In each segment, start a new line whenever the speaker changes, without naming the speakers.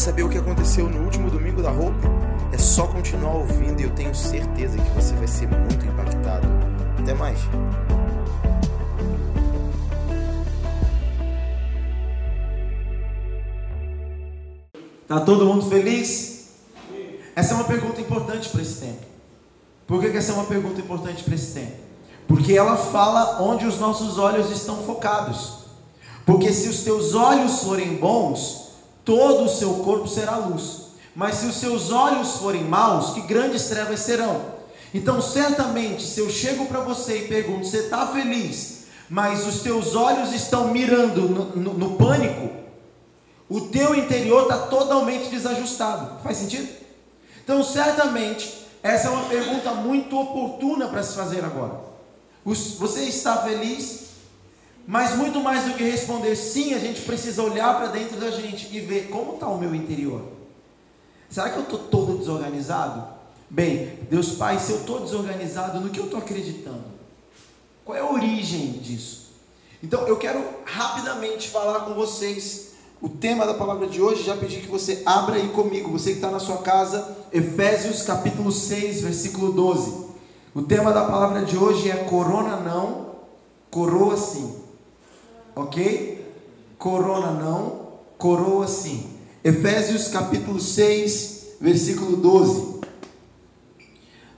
saber o que aconteceu no último domingo da roupa? É só continuar ouvindo e eu tenho certeza que você vai ser muito impactado. Até mais.
Tá todo mundo feliz? Essa é uma pergunta importante para esse tempo. Por que, que essa é uma pergunta importante para esse tempo? Porque ela fala onde os nossos olhos estão focados. Porque se os teus olhos forem bons, todo o seu corpo será luz. Mas se os seus olhos forem maus, que grandes trevas serão. Então, certamente, se eu chego para você e pergunto: você está feliz, mas os teus olhos estão mirando no, no, no pânico, o teu interior está totalmente desajustado. Faz sentido? Então, certamente, essa é uma pergunta muito oportuna para se fazer agora. Você está feliz? Mas muito mais do que responder sim, a gente precisa olhar para dentro da gente e ver como está o meu interior. Será que eu estou todo desorganizado? Bem, Deus Pai, se eu estou desorganizado, no que eu estou acreditando? Qual é a origem disso? Então eu quero rapidamente falar com vocês o tema da palavra de hoje. Já pedi que você abra aí comigo, você que está na sua casa, Efésios capítulo 6, versículo 12. O tema da palavra de hoje é corona não, coroa sim. Ok? Corona não, coroa sim. Efésios capítulo 6, versículo 12.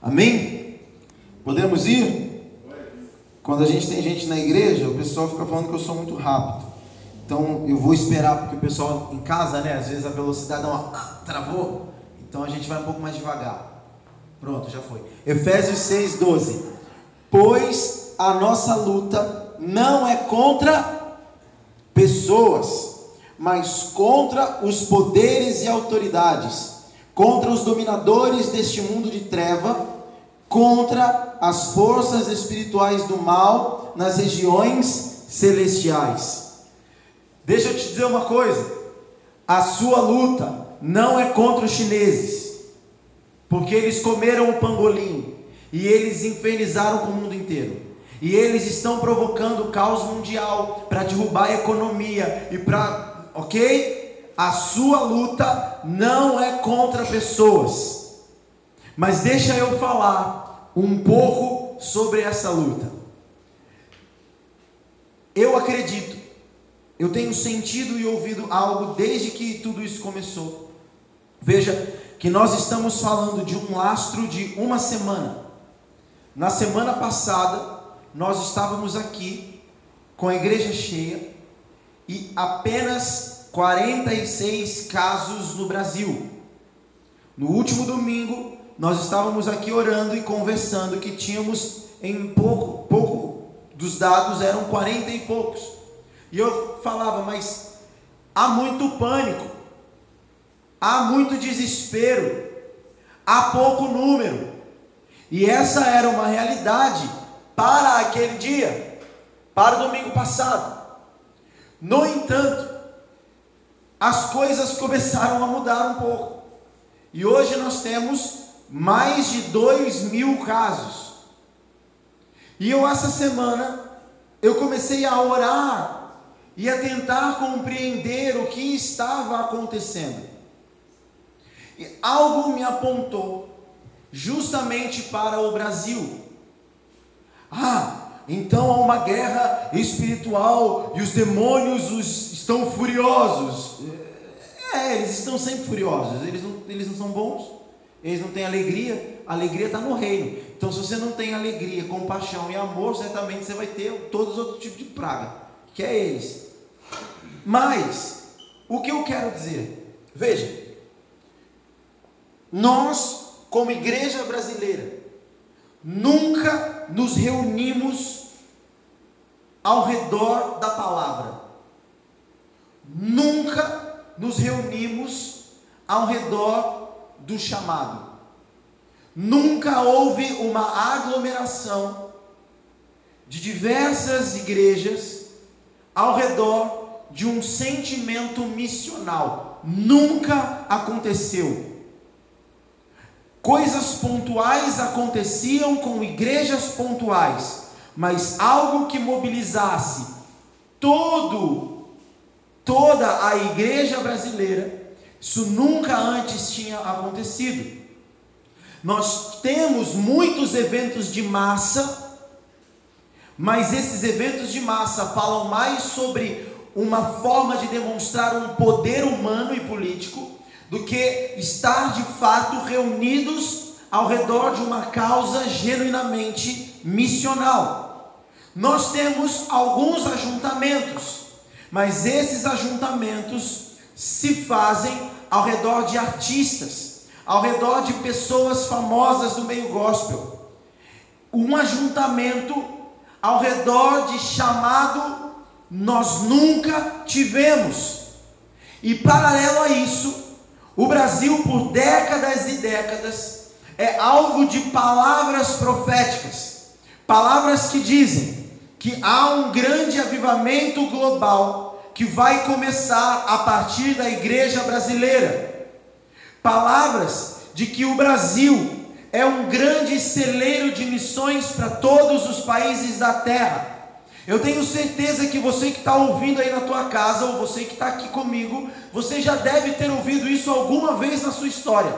Amém? Podemos ir? Quando a gente tem gente na igreja, o pessoal fica falando que eu sou muito rápido. Então eu vou esperar, porque o pessoal em casa, né? Às vezes a velocidade dá uma. travou. Então a gente vai um pouco mais devagar. Pronto, já foi. Efésios 6, 12. Pois a nossa luta não é contra pessoas, mas contra os poderes e autoridades, contra os dominadores deste mundo de treva, contra as forças espirituais do mal nas regiões celestiais. Deixa eu te dizer uma coisa: a sua luta não é contra os chineses porque eles comeram o pangolim e eles infernizaram com o mundo inteiro. E eles estão provocando caos mundial para derrubar a economia e para, ok? A sua luta não é contra pessoas. Mas deixa eu falar um pouco sobre essa luta. Eu acredito, eu tenho sentido e ouvido algo desde que tudo isso começou. Veja, que nós estamos falando de um lastro de uma semana. Na semana passada, nós estávamos aqui com a igreja cheia e apenas 46 casos no Brasil. No último domingo, nós estávamos aqui orando e conversando que tínhamos em pouco, pouco dos dados eram 40 e poucos. E eu falava, mas há muito pânico há muito desespero, há pouco número. E essa era uma realidade para aquele dia, para o domingo passado. No entanto, as coisas começaram a mudar um pouco. E hoje nós temos mais de dois mil casos. E eu essa semana eu comecei a orar e a tentar compreender o que estava acontecendo. E algo me apontou justamente para o Brasil. Ah, então há uma guerra espiritual e os demônios os, estão furiosos. É, eles estão sempre furiosos, eles não, eles não são bons, eles não têm alegria, a alegria está no reino. Então, se você não tem alegria, compaixão e amor, certamente você vai ter todos os outros tipos de praga, que é eles. Mas, o que eu quero dizer? Veja, nós, como igreja brasileira, nunca nos reunimos ao redor da palavra. Nunca nos reunimos ao redor do chamado. Nunca houve uma aglomeração de diversas igrejas ao redor de um sentimento missional. Nunca aconteceu. Coisas pontuais aconteciam com igrejas pontuais, mas algo que mobilizasse todo toda a igreja brasileira Isso nunca antes tinha acontecido. Nós temos muitos eventos de massa, mas esses eventos de massa falam mais sobre uma forma de demonstrar um poder humano e político do que estar de fato reunidos ao redor de uma causa genuinamente missional. Nós temos alguns ajuntamentos, mas esses ajuntamentos se fazem ao redor de artistas, ao redor de pessoas famosas do meio gospel. Um ajuntamento ao redor de chamado nós nunca tivemos. E paralelo a isso, o Brasil, por décadas e décadas, é alvo de palavras proféticas, palavras que dizem que há um grande avivamento global que vai começar a partir da igreja brasileira. Palavras de que o Brasil é um grande celeiro de missões para todos os países da terra. Eu tenho certeza que você que está ouvindo aí na tua casa, ou você que está aqui comigo, você já deve ter ouvido isso alguma vez na sua história.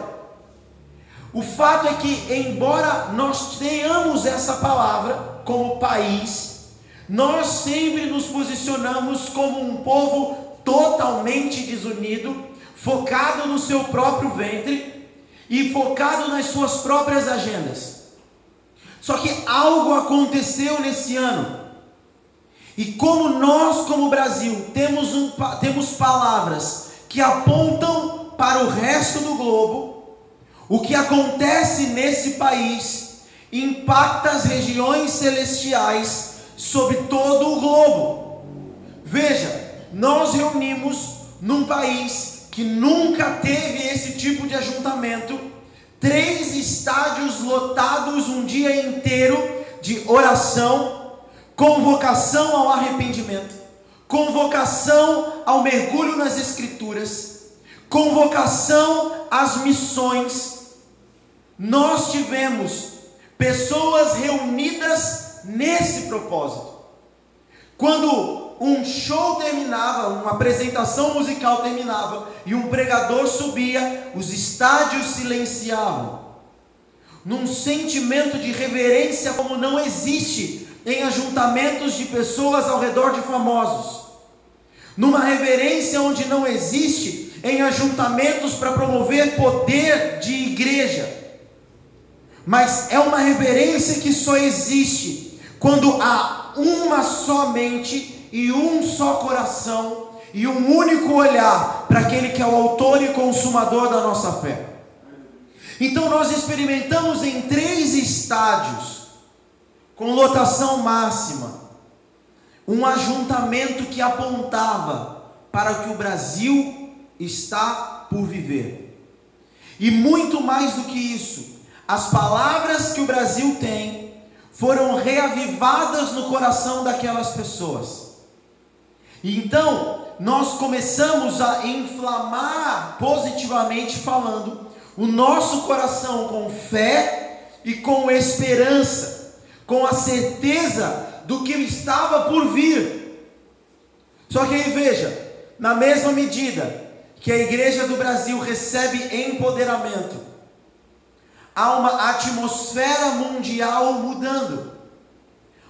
O fato é que, embora nós tenhamos essa palavra como país, nós sempre nos posicionamos como um povo totalmente desunido, focado no seu próprio ventre e focado nas suas próprias agendas. Só que algo aconteceu nesse ano e como nós, como Brasil, temos, um, temos palavras que apontam para o resto do globo, o que acontece nesse país impacta as regiões celestiais sobre todo o globo. Veja, nós reunimos num país que nunca teve esse tipo de ajuntamento, três estádios lotados um dia inteiro de oração convocação ao arrependimento, convocação ao mergulho nas Escrituras, convocação às missões. Nós tivemos pessoas reunidas nesse propósito. Quando um show terminava, uma apresentação musical terminava e um pregador subia, os estádios silenciavam. Num sentimento de reverência como não existe em ajuntamentos de pessoas ao redor de famosos, numa reverência onde não existe, em ajuntamentos para promover poder de igreja, mas é uma reverência que só existe quando há uma só mente e um só coração e um único olhar para aquele que é o autor e consumador da nossa fé. Então nós experimentamos em três estádios com lotação máxima, um ajuntamento que apontava para o que o Brasil está por viver. E muito mais do que isso, as palavras que o Brasil tem foram reavivadas no coração daquelas pessoas. Então, nós começamos a inflamar, positivamente falando, o nosso coração com fé e com esperança com a certeza do que estava por vir. Só que aí veja, na mesma medida que a igreja do Brasil recebe empoderamento, há uma atmosfera mundial mudando,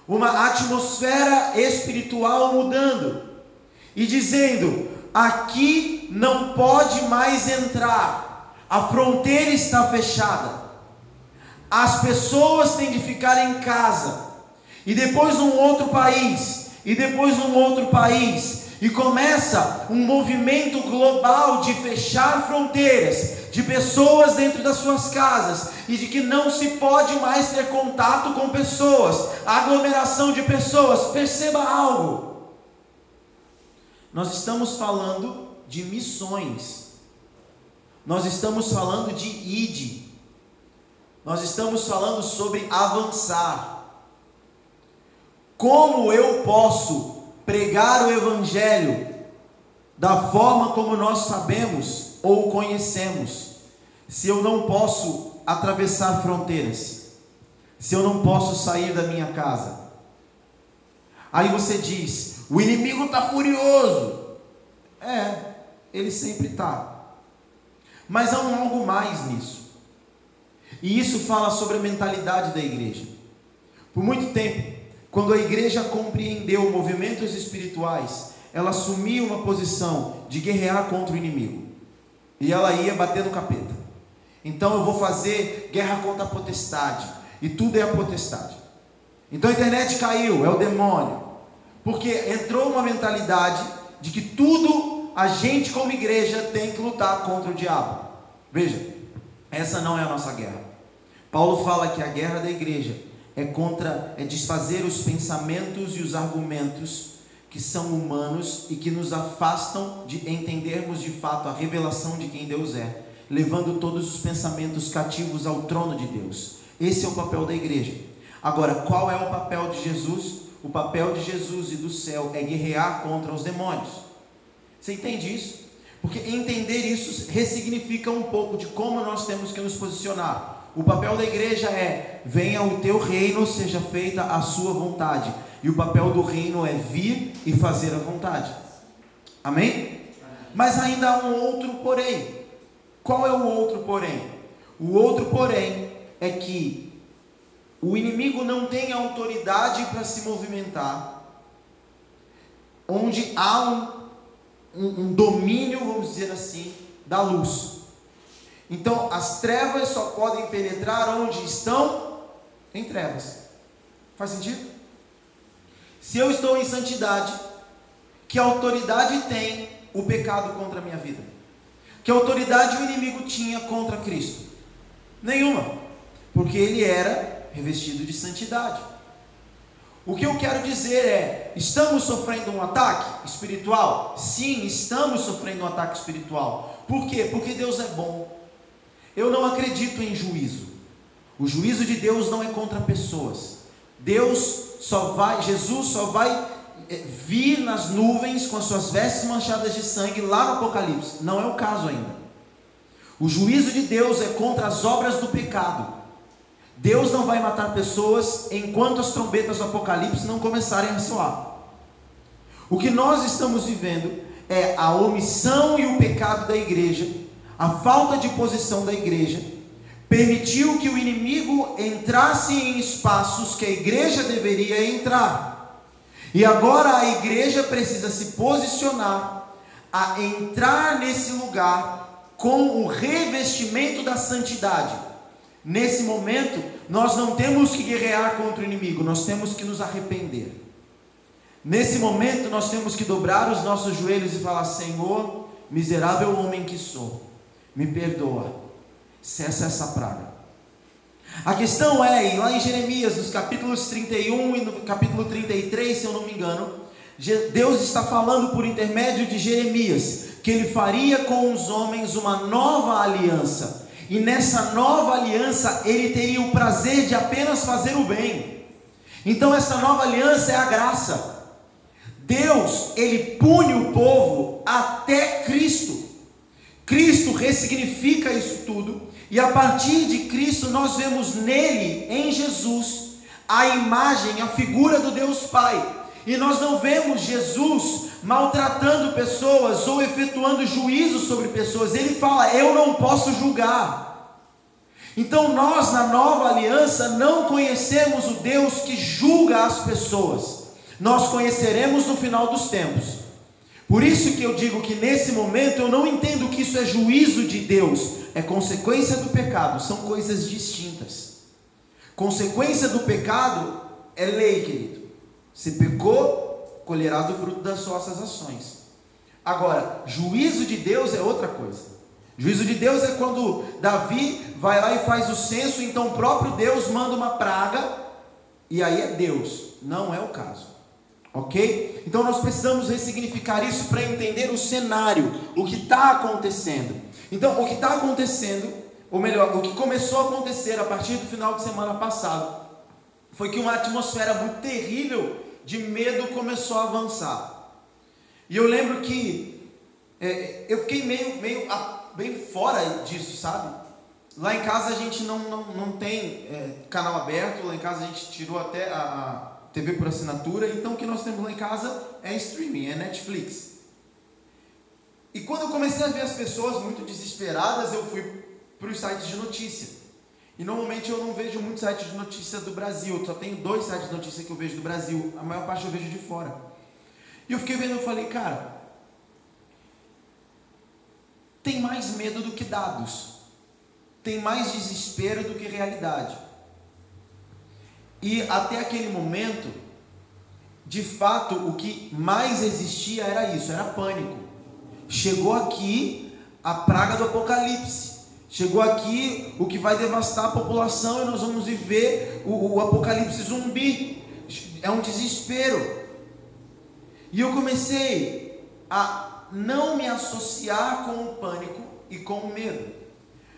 uma atmosfera espiritual mudando, e dizendo: aqui não pode mais entrar, a fronteira está fechada. As pessoas têm de ficar em casa, e depois num outro país, e depois num outro país, e começa um movimento global de fechar fronteiras, de pessoas dentro das suas casas, e de que não se pode mais ter contato com pessoas, aglomeração de pessoas. Perceba algo. Nós estamos falando de missões. Nós estamos falando de ide. Nós estamos falando sobre avançar. Como eu posso pregar o Evangelho da forma como nós sabemos ou conhecemos, se eu não posso atravessar fronteiras, se eu não posso sair da minha casa? Aí você diz: o inimigo está furioso. É, ele sempre está. Mas há um algo mais nisso. E isso fala sobre a mentalidade da igreja. Por muito tempo, quando a igreja compreendeu movimentos espirituais, ela assumia uma posição de guerrear contra o inimigo. E ela ia bater no capeta. Então eu vou fazer guerra contra a potestade. E tudo é a potestade. Então a internet caiu, é o demônio. Porque entrou uma mentalidade de que tudo a gente como igreja tem que lutar contra o diabo. Veja, essa não é a nossa guerra. Paulo fala que a guerra da igreja é contra é desfazer os pensamentos e os argumentos que são humanos e que nos afastam de entendermos de fato a revelação de quem Deus é, levando todos os pensamentos cativos ao trono de Deus. Esse é o papel da igreja. Agora, qual é o papel de Jesus? O papel de Jesus e do céu é guerrear contra os demônios. Você entende isso? Porque entender isso ressignifica um pouco de como nós temos que nos posicionar. O papel da igreja é: venha o teu reino, seja feita a sua vontade. E o papel do reino é vir e fazer a vontade. Amém? Mas ainda há um outro porém. Qual é o outro porém? O outro porém é que o inimigo não tem autoridade para se movimentar, onde há um, um, um domínio, vamos dizer assim, da luz. Então, as trevas só podem penetrar onde estão em trevas. Faz sentido? Se eu estou em santidade, que autoridade tem o pecado contra a minha vida? Que autoridade o inimigo tinha contra Cristo? Nenhuma, porque ele era revestido de santidade. O que eu quero dizer é: estamos sofrendo um ataque espiritual? Sim, estamos sofrendo um ataque espiritual. Por quê? Porque Deus é bom. Eu não acredito em juízo. O juízo de Deus não é contra pessoas. Deus só vai, Jesus só vai eh, vir nas nuvens com as suas vestes manchadas de sangue lá no Apocalipse. Não é o caso ainda. O juízo de Deus é contra as obras do pecado. Deus não vai matar pessoas enquanto as trombetas do Apocalipse não começarem a soar. O que nós estamos vivendo é a omissão e o pecado da igreja, a falta de posição da igreja, permitiu que o inimigo entrasse em espaços que a igreja deveria entrar. E agora a igreja precisa se posicionar a entrar nesse lugar com o revestimento da santidade. Nesse momento, nós não temos que guerrear contra o inimigo, nós temos que nos arrepender. Nesse momento, nós temos que dobrar os nossos joelhos e falar: Senhor, miserável homem que sou, me perdoa cessa essa praga. A questão é, lá em Jeremias, nos capítulos 31 e no capítulo 33, se eu não me engano, Deus está falando por intermédio de Jeremias que ele faria com os homens uma nova aliança. E nessa nova aliança ele teria o prazer de apenas fazer o bem. Então essa nova aliança é a graça. Deus, ele pune o povo até Cristo. Cristo ressignifica isso tudo e a partir de Cristo, nós vemos nele, em Jesus, a imagem, a figura do Deus Pai. E nós não vemos Jesus maltratando pessoas ou efetuando juízo sobre pessoas. Ele fala: Eu não posso julgar. Então nós, na nova aliança, não conhecemos o Deus que julga as pessoas. Nós conheceremos no final dos tempos. Por isso que eu digo que nesse momento eu não entendo que isso é juízo de Deus, é consequência do pecado, são coisas distintas. Consequência do pecado é lei, querido. Se pecou, colherás o fruto das suas ações. Agora, juízo de Deus é outra coisa. Juízo de Deus é quando Davi vai lá e faz o censo, então o próprio Deus manda uma praga, e aí é Deus. Não é o caso. Ok? Então nós precisamos ressignificar isso para entender o cenário, o que está acontecendo. Então, o que está acontecendo, ou melhor, o que começou a acontecer a partir do final de semana passado, foi que uma atmosfera muito terrível de medo começou a avançar. E eu lembro que é, eu fiquei meio, meio bem fora disso, sabe? Lá em casa a gente não, não, não tem é, canal aberto, lá em casa a gente tirou até a, a TV por assinatura, então o que nós temos lá em casa é streaming, é Netflix. E quando eu comecei a ver as pessoas muito desesperadas, eu fui para os sites de notícia. E normalmente eu não vejo muitos sites de notícia do Brasil, eu só tenho dois sites de notícia que eu vejo do Brasil, a maior parte eu vejo de fora. E eu fiquei vendo e falei, cara, tem mais medo do que dados, tem mais desespero do que realidade. E até aquele momento, de fato, o que mais existia era isso, era pânico. Chegou aqui a praga do apocalipse. Chegou aqui o que vai devastar a população e nós vamos viver o, o apocalipse zumbi. É um desespero. E eu comecei a não me associar com o pânico e com o medo,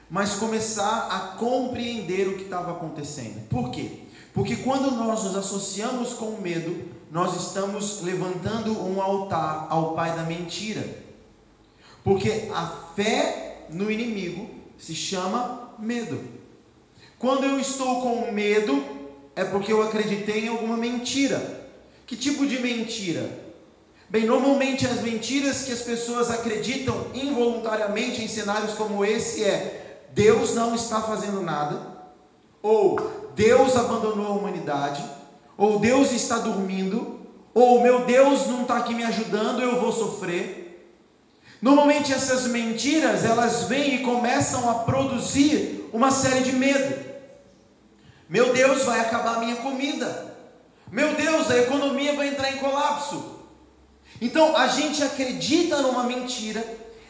mas começar a compreender o que estava acontecendo. Por quê? Porque quando nós nos associamos com o medo, nós estamos levantando um altar ao pai da mentira. Porque a fé no inimigo se chama medo. Quando eu estou com medo, é porque eu acreditei em alguma mentira. Que tipo de mentira? Bem, normalmente as mentiras que as pessoas acreditam involuntariamente em cenários como esse é: Deus não está fazendo nada, ou Deus abandonou a humanidade, ou Deus está dormindo, ou meu Deus não está aqui me ajudando, eu vou sofrer. Normalmente essas mentiras, elas vêm e começam a produzir uma série de medo. Meu Deus, vai acabar a minha comida. Meu Deus, a economia vai entrar em colapso. Então, a gente acredita numa mentira.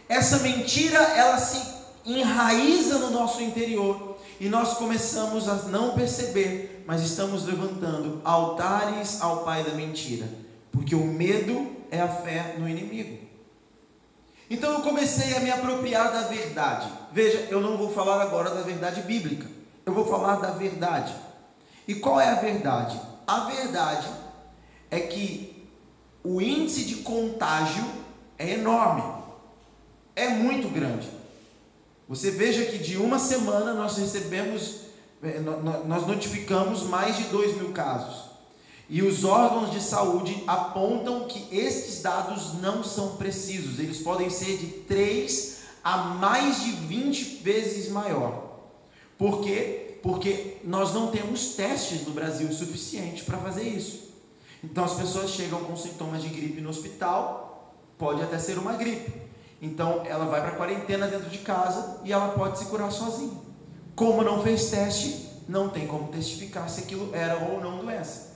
Essa mentira, ela se enraiza no nosso interior e nós começamos a não perceber, mas estamos levantando altares ao pai da mentira, porque o medo é a fé no inimigo. Então eu comecei a me apropriar da verdade. Veja, eu não vou falar agora da verdade bíblica. Eu vou falar da verdade. E qual é a verdade? A verdade é que o índice de contágio é enorme. É muito grande. Você veja que de uma semana nós recebemos, eh, nós notificamos mais de 2 mil casos. E os órgãos de saúde apontam que estes dados não são precisos, eles podem ser de 3 a mais de 20 vezes maior. Por quê? Porque nós não temos testes no Brasil suficiente para fazer isso. Então as pessoas chegam com sintomas de gripe no hospital, pode até ser uma gripe. Então ela vai para quarentena dentro de casa e ela pode se curar sozinha. Como não fez teste, não tem como testificar se aquilo era ou não doença.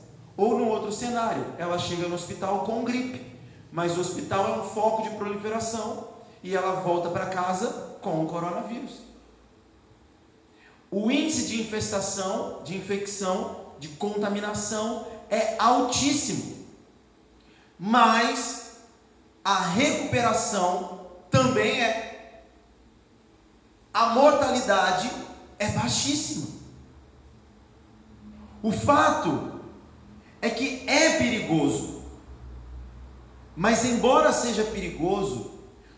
Ou no outro cenário, ela chega no hospital com gripe, mas o hospital é um foco de proliferação e ela volta para casa com o coronavírus. O índice de infestação, de infecção, de contaminação é altíssimo. Mas a recuperação também é. A mortalidade é baixíssima. O fato é que é perigoso. Mas, embora seja perigoso,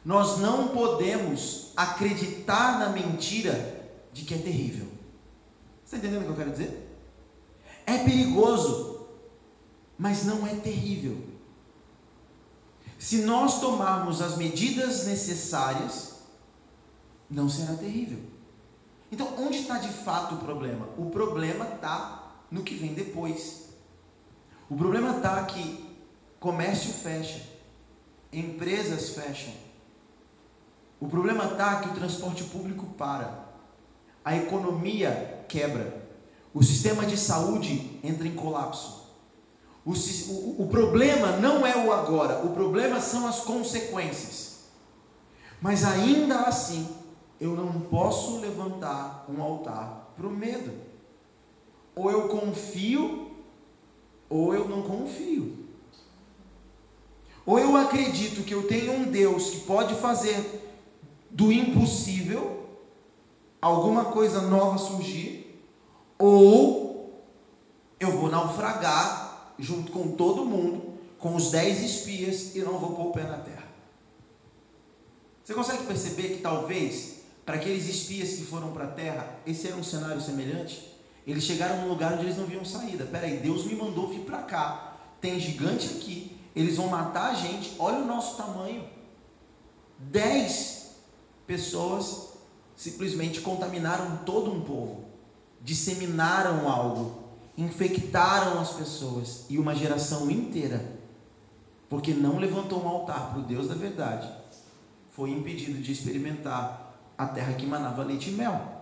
nós não podemos acreditar na mentira de que é terrível. Você está entendendo o que eu quero dizer? É perigoso, mas não é terrível. Se nós tomarmos as medidas necessárias, não será terrível. Então, onde está de fato o problema? O problema está no que vem depois. O problema está que comércio fecha, empresas fecham. O problema está que o transporte público para, a economia quebra, o sistema de saúde entra em colapso. O, o, problema não é o agora, o problema são as consequências. Mas ainda assim, eu não posso levantar um altar para o medo. Ou eu confio ou eu não confio. Ou eu acredito que eu tenho um Deus que pode fazer do impossível alguma coisa nova surgir, ou eu vou naufragar junto com todo mundo, com os dez espias e não vou pôr o pé na terra. Você consegue perceber que talvez para aqueles espias que foram para a terra, esse era um cenário semelhante? Eles chegaram num lugar onde eles não viam saída. Peraí, Deus me mandou vir para cá. Tem gigante aqui. Eles vão matar a gente. Olha o nosso tamanho. Dez pessoas simplesmente contaminaram todo um povo, disseminaram algo, infectaram as pessoas e uma geração inteira, porque não levantou um altar para o Deus da verdade, foi impedido de experimentar a terra que manava leite e mel.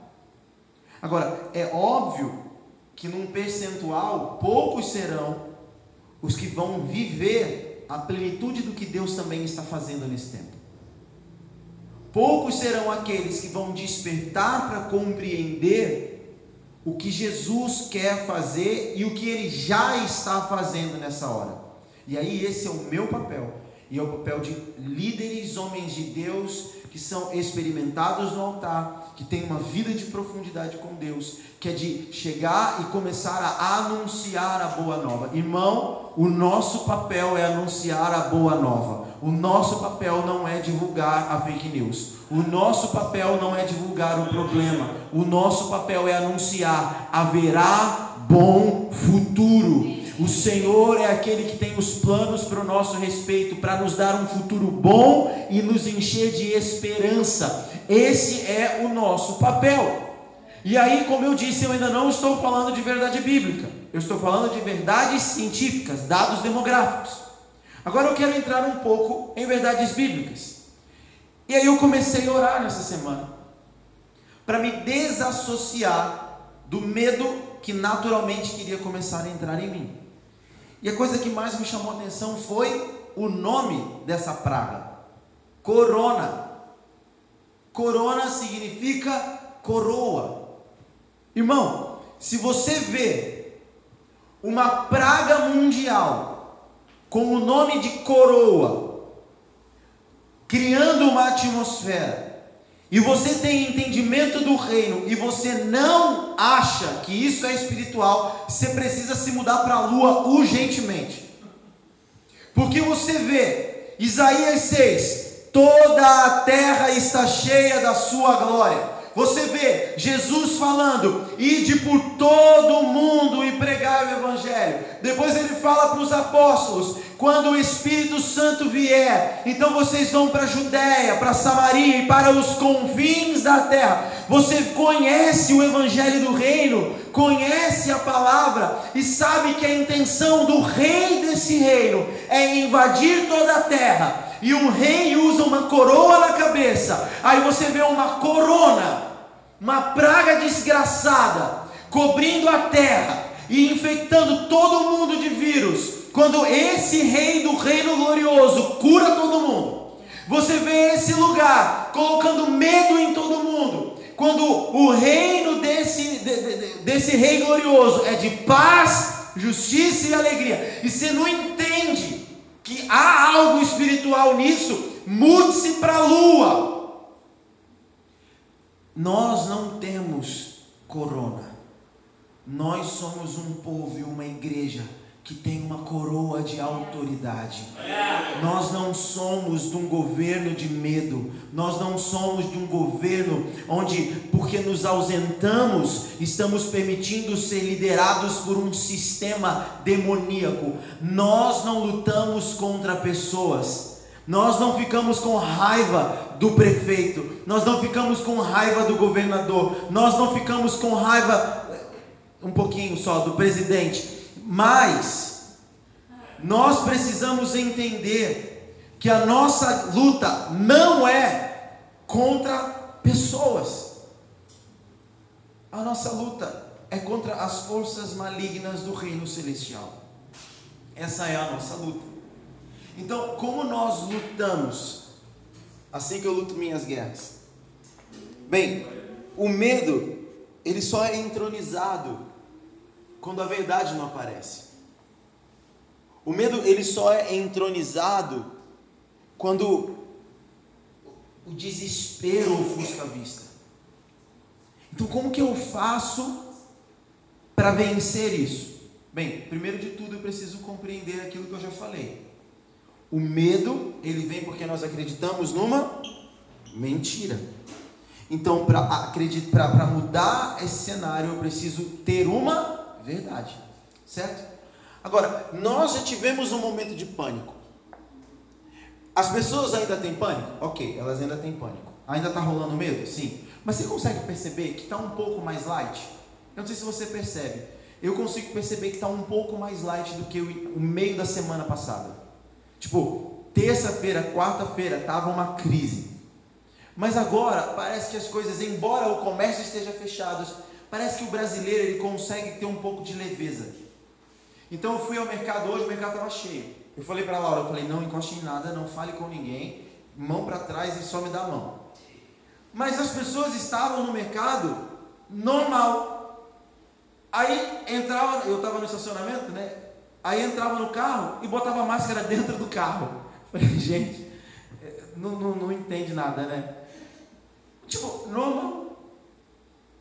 Agora, é óbvio que num percentual, poucos serão os que vão viver a plenitude do que Deus também está fazendo nesse tempo. Poucos serão aqueles que vão despertar para compreender o que Jesus quer fazer e o que ele já está fazendo nessa hora. E aí, esse é o meu papel, e é o papel de líderes, homens de Deus, que são experimentados no altar, que têm uma vida de profundidade com Deus, que é de chegar e começar a anunciar a boa nova. Irmão, o nosso papel é anunciar a boa nova. O nosso papel não é divulgar a fake news. O nosso papel não é divulgar o problema. O nosso papel é anunciar haverá bom futuro. O Senhor é aquele que tem os planos para o nosso respeito, para nos dar um futuro bom e nos encher de esperança. Esse é o nosso papel. E aí, como eu disse, eu ainda não estou falando de verdade bíblica. Eu estou falando de verdades científicas, dados demográficos. Agora eu quero entrar um pouco em verdades bíblicas. E aí eu comecei a orar nessa semana para me desassociar do medo que naturalmente queria começar a entrar em mim. E a coisa que mais me chamou a atenção foi o nome dessa praga: corona. Corona significa coroa. Irmão, se você vê uma praga mundial com o nome de coroa, criando uma atmosfera, e você tem entendimento do reino e você não acha que isso é espiritual, você precisa se mudar para a lua urgentemente. Porque você vê Isaías 6: toda a terra está cheia da sua glória. Você vê Jesus falando: ide por todo o mundo e pregar o Evangelho. Depois ele fala para os apóstolos: quando o Espírito Santo vier, então vocês vão para a Judéia, para Samaria e para os confins da terra. Você conhece o Evangelho do Reino, conhece a palavra e sabe que a intenção do rei desse reino é invadir toda a terra e um rei usa uma coroa na cabeça, aí você vê uma corona, uma praga desgraçada, cobrindo a terra e infectando todo mundo de vírus. Quando esse rei do reino glorioso cura todo mundo, você vê esse lugar colocando medo em todo mundo. Quando o reino desse, de, de, desse rei glorioso é de paz, justiça e alegria, e você não entende que há algo espiritual nisso, mude-se para a lua. Nós não temos corona. Nós somos um povo e uma igreja que tem uma coroa de autoridade. Nós não somos de um governo de medo, nós não somos de um governo onde, porque nos ausentamos, estamos permitindo ser liderados por um sistema demoníaco. Nós não lutamos contra pessoas. Nós não ficamos com raiva do prefeito, nós não ficamos com raiva do governador, nós não ficamos com raiva um pouquinho só do presidente mas nós precisamos entender que a nossa luta não é contra pessoas. A nossa luta é contra as forças malignas do reino celestial. Essa é a nossa luta. Então, como nós lutamos? Assim que eu luto minhas guerras. Bem, o medo, ele só é entronizado quando a verdade não aparece. O medo ele só é entronizado quando o desespero ofusca a vista. Então, como que eu faço para vencer isso? Bem, primeiro de tudo eu preciso compreender aquilo que eu já falei. O medo, ele vem porque nós acreditamos numa mentira. Então, para mudar esse cenário, eu preciso ter uma verdade. Certo? Agora, nós já tivemos um momento de pânico. As pessoas ainda têm pânico? Ok, elas ainda têm pânico. Ainda está rolando medo? Sim. Mas você consegue perceber que está um pouco mais light? Eu não sei se você percebe. Eu consigo perceber que está um pouco mais light do que o, meio da semana passada. Tipo, terça-feira, quarta-feira, estava uma crise. Mas agora parece que as coisas, embora o comércio esteja fechado, parece que o brasileiro ele consegue ter um pouco de leveza. Então eu fui ao mercado hoje, o mercado estava cheio. Eu falei para Laura, eu falei, não encoste em nada, não fale com ninguém, mão para trás e só me dá a mão. Mas as pessoas estavam no mercado normal. Aí entrava, eu estava no estacionamento, né? Aí entrava no carro e botava a máscara dentro do carro. Falei, gente, é, não, não, não entende nada, né? Tipo, normal.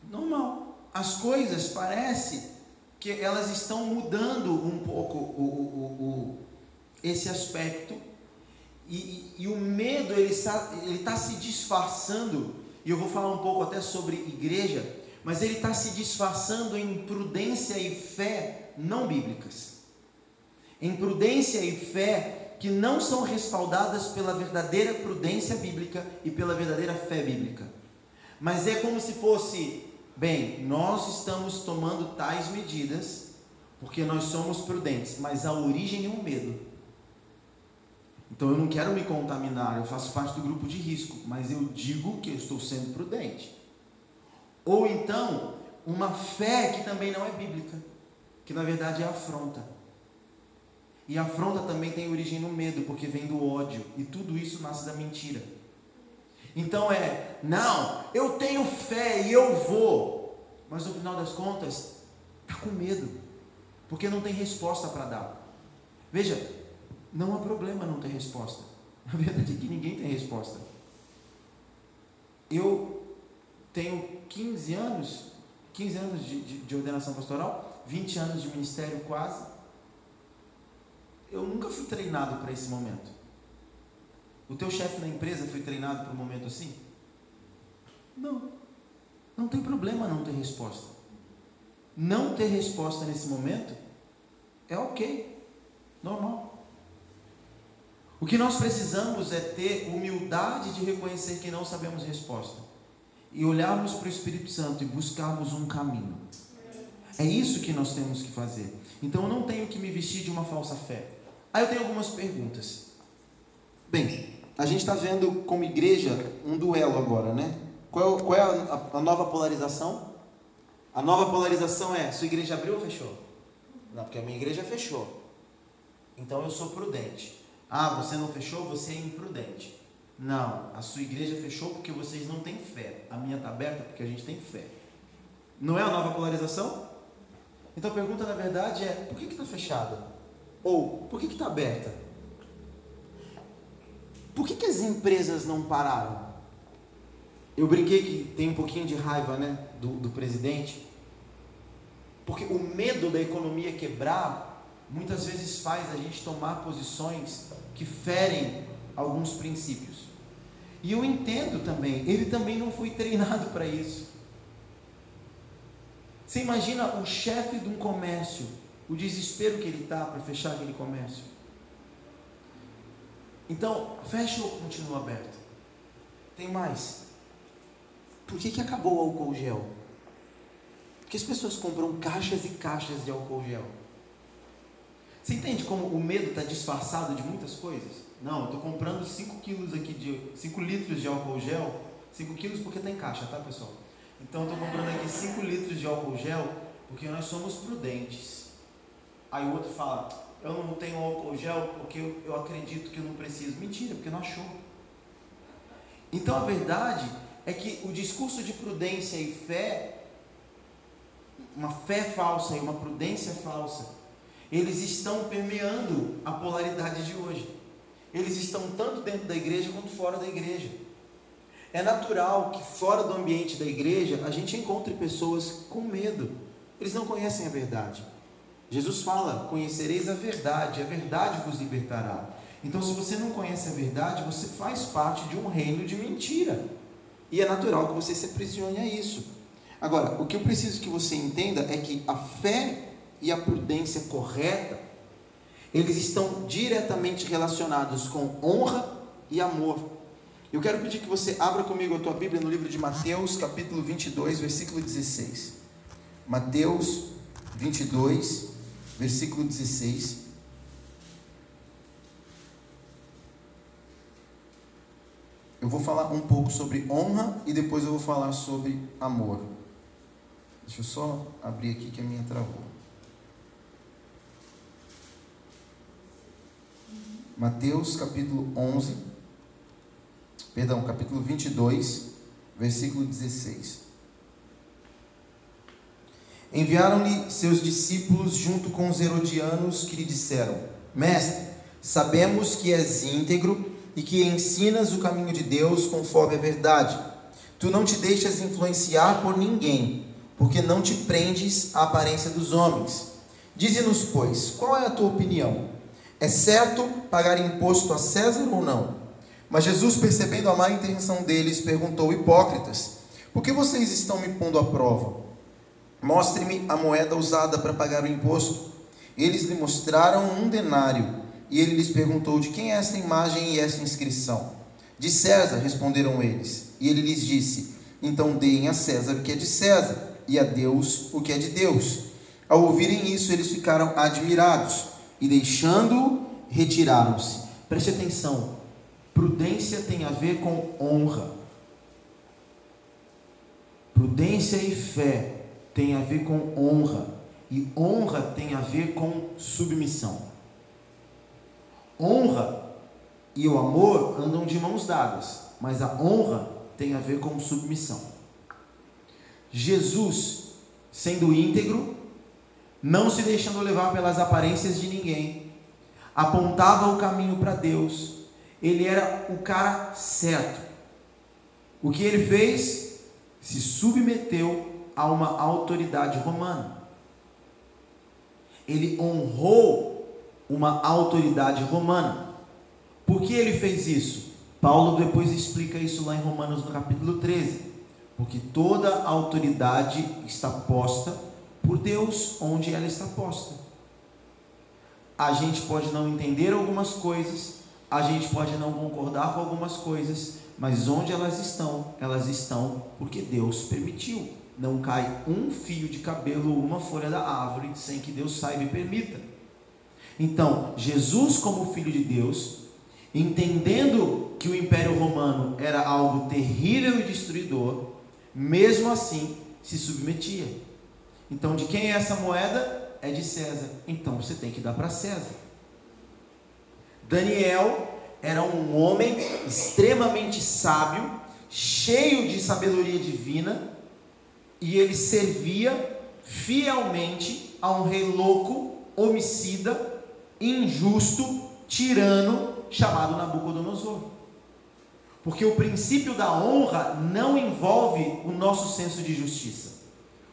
Normal. As coisas parece que elas estão mudando um pouco o, o, o, esse aspecto. E, e, o medo ele está, ele está se disfarçando, e eu vou falar um pouco até sobre igreja, mas ele está se disfarçando em prudência e fé não bíblicas. Em prudência e fé que não são respaldadas pela verdadeira prudência bíblica e pela verdadeira fé bíblica. Mas é como se fosse, bem, nós estamos tomando tais medidas porque nós somos prudentes, mas a origem é um medo. Então eu não quero me contaminar, eu faço parte do grupo de risco, mas eu digo que eu estou sendo prudente. Ou então, uma fé que também não é bíblica, que na verdade é afronta. E afronta também tem origem no medo, porque vem do ódio, e tudo isso nasce da mentira. Então é, não, eu tenho fé e eu vou, mas no final das contas, está com medo, porque não tem resposta para dar. Veja, não há problema não ter resposta. A verdade é que ninguém tem resposta. Eu tenho 15 anos, 15 anos de, de, de ordenação pastoral, 20 anos de ministério quase. Eu nunca fui treinado para esse momento. O teu chefe na empresa foi treinado para um momento assim? Não. Não tem problema não ter resposta. Não ter resposta nesse momento é ok, normal. O que nós precisamos é ter humildade de reconhecer que não sabemos resposta e olharmos para o Espírito Santo e buscarmos um caminho. É isso que nós temos que fazer. Então eu não tenho que me vestir de uma falsa fé. Aí eu tenho algumas perguntas. Bem, a gente está vendo como igreja um duelo agora, né? Qual, qual é a, a, nova polarização? A nova polarização é: sua igreja abriu ou fechou? Não, porque a minha igreja fechou. Então eu sou prudente. Ah, você não fechou, você é imprudente. Não, a sua igreja fechou porque vocês não têm fé. A minha está aberta porque a gente tem fé. Não é a nova polarização? Então a pergunta na verdade é: por que está fechada? Ou por que está aberta? Por que, que as empresas não pararam? Eu brinquei que tem um pouquinho de raiva né, do, do presidente, porque o medo da economia quebrar muitas vezes faz a gente tomar posições que ferem alguns princípios. E eu entendo também, ele também não foi treinado para isso. Você imagina o chefe de um comércio, o desespero que ele está para fechar aquele comércio. Então, fecha ou continua aberto? Tem mais. Por que, que acabou o álcool gel? Porque as pessoas compram caixas e caixas de álcool gel. Você entende como o medo está disfarçado de muitas coisas? Não, eu estou comprando 5 quilos aqui de 5 litros de álcool gel. 5 quilos porque tem caixa, tá pessoal? Então eu estou comprando aqui 5 litros de álcool gel porque nós somos prudentes. Aí o outro fala, eu não tenho álcool gel porque eu, eu acredito que eu não preciso. Mentira, porque não achou. Então a verdade é que o discurso de prudência e fé, uma fé falsa e uma prudência falsa, eles estão permeando a polaridade de hoje. Eles estão tanto dentro da igreja quanto fora da igreja. É natural que fora do ambiente da igreja a gente encontre pessoas com medo. Eles não conhecem a verdade. Jesus fala: Conhecereis a verdade, a verdade vos libertará. Então, se você não conhece a verdade, você faz parte de um reino de mentira. E é natural que você se aprisione a isso. Agora, o que eu preciso que você entenda é que a fé e a prudência correta, eles estão diretamente relacionados com honra e amor. Eu quero pedir que você abra comigo a tua Bíblia no livro de Mateus, capítulo 22, versículo 16. Mateus 22, versículo 16. Eu vou falar um pouco sobre honra e depois eu vou falar sobre amor. Deixa eu só abrir aqui que a minha travou. Mateus capítulo 11, perdão, capítulo 22, versículo 16. Enviaram-lhe seus discípulos junto com os herodianos que lhe disseram: Mestre, sabemos que és íntegro e que ensinas o caminho de Deus conforme a verdade. Tu não te deixas influenciar por ninguém, porque não te prendes à aparência dos homens. Dize-nos, pois, qual é a tua opinião? É certo pagar imposto a César ou não? Mas Jesus, percebendo a má intenção deles, perguntou: Hipócritas, por que vocês estão me pondo à prova? Mostre-me a moeda usada para pagar o imposto. Eles lhe mostraram um denário. E ele lhes perguntou: De quem é esta imagem e esta inscrição? De César, responderam eles. E ele lhes disse: Então deem a César o que é de César, e a Deus o que é de Deus. Ao ouvirem isso, eles ficaram admirados e, deixando-o, retiraram-se. Preste atenção: prudência tem a ver com honra. Prudência e fé tem a ver com honra, e honra tem a ver com submissão. Honra e o amor andam de mãos dadas, mas a honra tem a ver com submissão. Jesus, sendo íntegro, não se deixando levar pelas aparências de ninguém, apontava o caminho para Deus, ele era o cara certo. O que ele fez? Se submeteu a uma autoridade romana. Ele honrou uma autoridade romana. Por que ele fez isso? Paulo depois explica isso lá em Romanos no capítulo 13. Porque toda autoridade está posta por Deus onde ela está posta. A gente pode não entender algumas coisas, a gente pode não concordar com algumas coisas, mas onde elas estão, elas estão porque Deus permitiu. Não cai um fio de cabelo ou uma folha da árvore sem que Deus saiba e permita. Então, Jesus, como Filho de Deus, entendendo que o Império Romano era algo terrível e destruidor, mesmo assim se submetia. Então, de quem é essa moeda? É de César. Então você tem que dar para César. Daniel era um homem extremamente sábio, cheio de sabedoria divina, e ele servia fielmente a um rei louco, homicida, injusto, tirano, chamado Nabucodonosor. Porque o princípio da honra não envolve o nosso senso de justiça.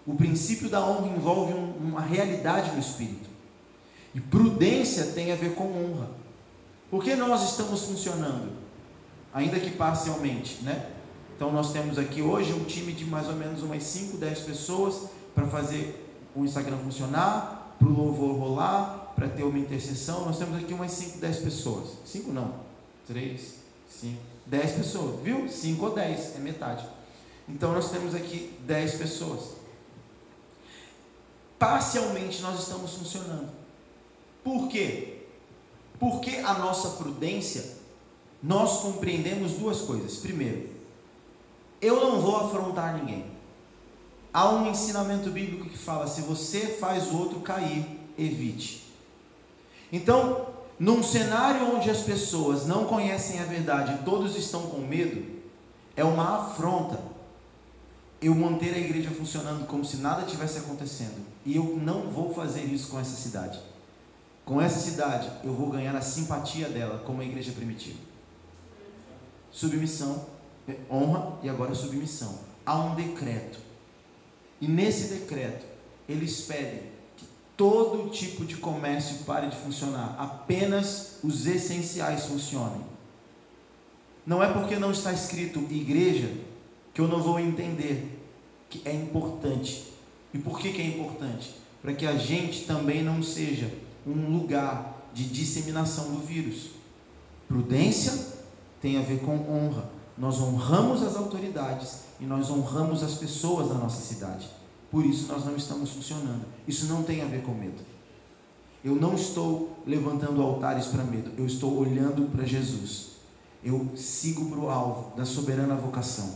O princípio da honra envolve um, uma realidade no espírito. E prudência tem a ver com honra. Por que nós estamos funcionando? Ainda que parcialmente, né? Então nós temos aqui hoje um time de mais ou menos umas 5, 10 pessoas para fazer o Instagram funcionar, para o louvor rolar, para ter uma intercessão, nós temos aqui umas 5, 10 pessoas. 5 não, 3, 5, 10 pessoas, viu? 5 ou 10, é metade. Então nós temos aqui 10 pessoas. Parcialmente nós estamos funcionando. Por quê? Porque a nossa prudência, nós compreendemos duas coisas. Primeiro, eu não vou afrontar ninguém. Há um ensinamento bíblico que fala: se você faz o outro cair, evite. Então, num cenário onde as pessoas não conhecem a verdade todos estão com medo, é uma afronta eu manter a igreja funcionando como se nada tivesse acontecendo. E eu não vou fazer isso com essa cidade. Com essa cidade, eu vou ganhar a simpatia dela como a igreja primitiva. Submissão, honra e agora submissão. Há um decreto. E nesse decreto, eles pedem todo tipo de comércio pare de funcionar, apenas os essenciais funcionem. Não é porque não está escrito igreja que eu não vou entender que é importante. E por que, que é importante? Para que a gente também não seja um lugar de disseminação do vírus. Prudência, tem a ver com honra. Nós honramos as autoridades e nós honramos as pessoas da nossa cidade. Por isso nós não estamos funcionando. Isso não tem a ver com medo. Eu não estou levantando altares para medo, eu estou olhando para Jesus. Eu sigo para o alvo da soberana vocação.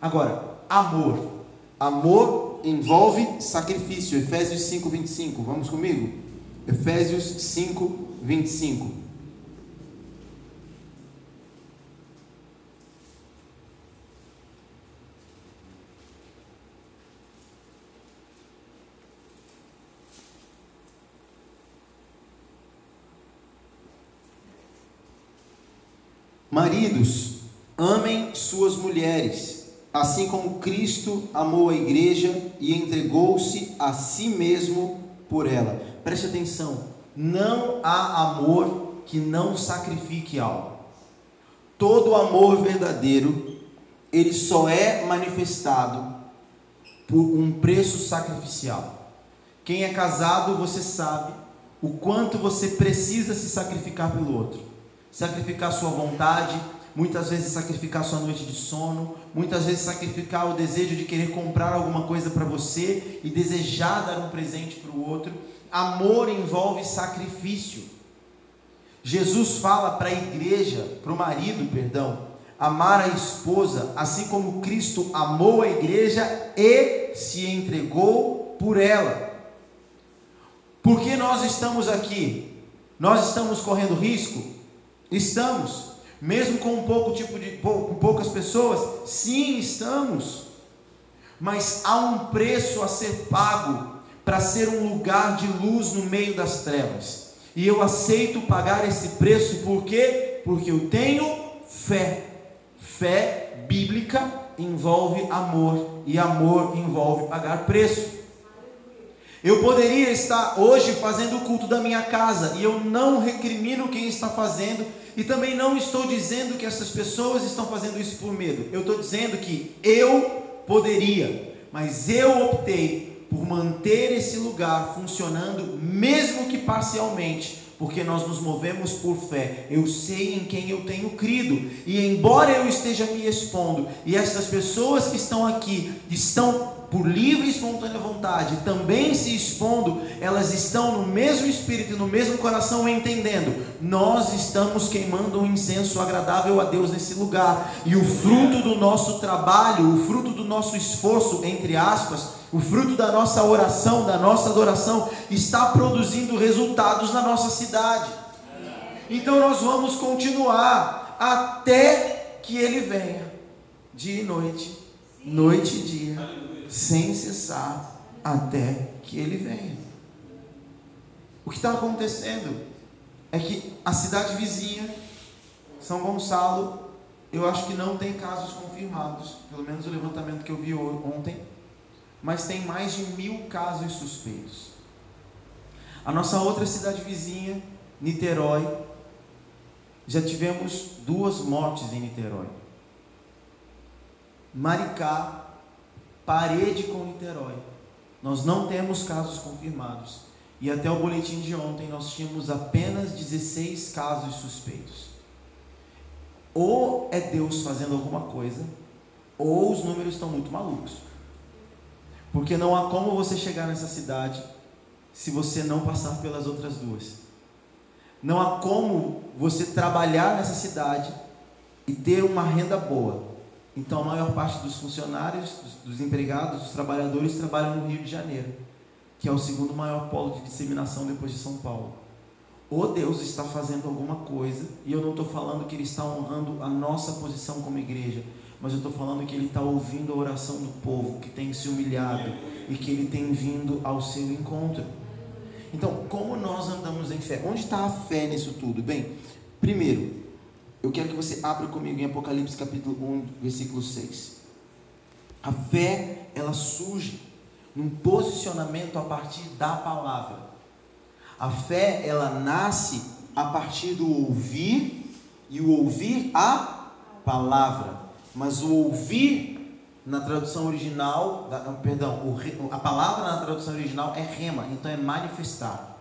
Agora, amor. Amor envolve sacrifício. Efésios 5, 25. Vamos comigo? Efésios 5, 25. Maridos, amem suas mulheres, assim como Cristo amou a igreja e entregou-se a si mesmo por ela. Preste atenção, não há amor que não sacrifique algo. Todo amor verdadeiro, ele só é manifestado por um preço sacrificial. Quem é casado, você sabe o quanto você precisa se sacrificar pelo outro sacrificar sua vontade, muitas vezes sacrificar sua noite de sono, muitas vezes sacrificar o desejo de querer comprar alguma coisa para você e desejar dar um presente para o outro. Amor envolve sacrifício. Jesus fala para a igreja, para o marido, perdão, amar a esposa, assim como Cristo amou a igreja e se entregou por ela. Por que nós estamos aqui? Nós estamos correndo risco? Estamos. Mesmo com um pouco tipo de com poucas pessoas, sim, estamos. Mas há um preço a ser pago para ser um lugar de luz no meio das trevas. E eu aceito pagar esse preço por quê? Porque eu tenho fé. Fé bíblica envolve amor e amor envolve pagar preço. Eu poderia estar hoje fazendo o culto da minha casa e eu não recrimino quem está fazendo e também não estou dizendo que essas pessoas estão fazendo isso por medo. Eu estou dizendo que eu poderia, mas eu optei por manter esse lugar funcionando, mesmo que parcialmente, porque nós nos movemos por fé. Eu sei em quem eu tenho crido, e embora eu esteja me expondo, e essas pessoas que estão aqui estão por livre e espontânea vontade, também se expondo, elas estão no mesmo espírito e no mesmo coração entendendo. Nós estamos queimando um incenso agradável a Deus nesse lugar, e o fruto do nosso trabalho, o fruto do nosso esforço, entre aspas, o fruto da nossa oração, da nossa adoração, está produzindo resultados na nossa cidade. Então nós vamos continuar até que Ele venha, dia e noite, noite e dia sem cessar até que ele venha. O que está acontecendo é que a cidade vizinha, São Gonçalo, eu acho que não tem casos confirmados, pelo menos o levantamento que eu vi ontem, mas tem mais de mil casos suspeitos. A nossa outra cidade vizinha, Niterói, já tivemos duas mortes em Niterói. Maricá, parede com Niterói. Nós não temos casos confirmados. E até o boletim de ontem nós tínhamos apenas 16 casos suspeitos. Ou é Deus fazendo alguma coisa, ou os números estão muito malucos. Porque não há como você chegar nessa cidade se você não passar pelas outras duas. Não há como você trabalhar nessa cidade e ter uma renda boa então, a maior parte dos funcionários, dos, empregados, dos trabalhadores trabalham no Rio de Janeiro, que é o segundo maior polo de disseminação depois de São Paulo. Ou Deus está fazendo alguma coisa, e eu não estou falando que Ele está honrando a nossa posição como igreja, mas eu estou falando que Ele está ouvindo a oração do povo, que tem se humilhado e que Ele tem vindo ao seu encontro. Então, como nós andamos em fé? Onde está a fé nisso tudo? Bem, primeiro, eu quero que você abra comigo em Apocalipse capítulo 1, versículo 6. A fé, ela surge num posicionamento a partir da palavra. A fé, ela nasce a partir do ouvir e o ouvir a palavra. Mas o ouvir na tradução original, perdão, a palavra na tradução original é rema, então é manifestar.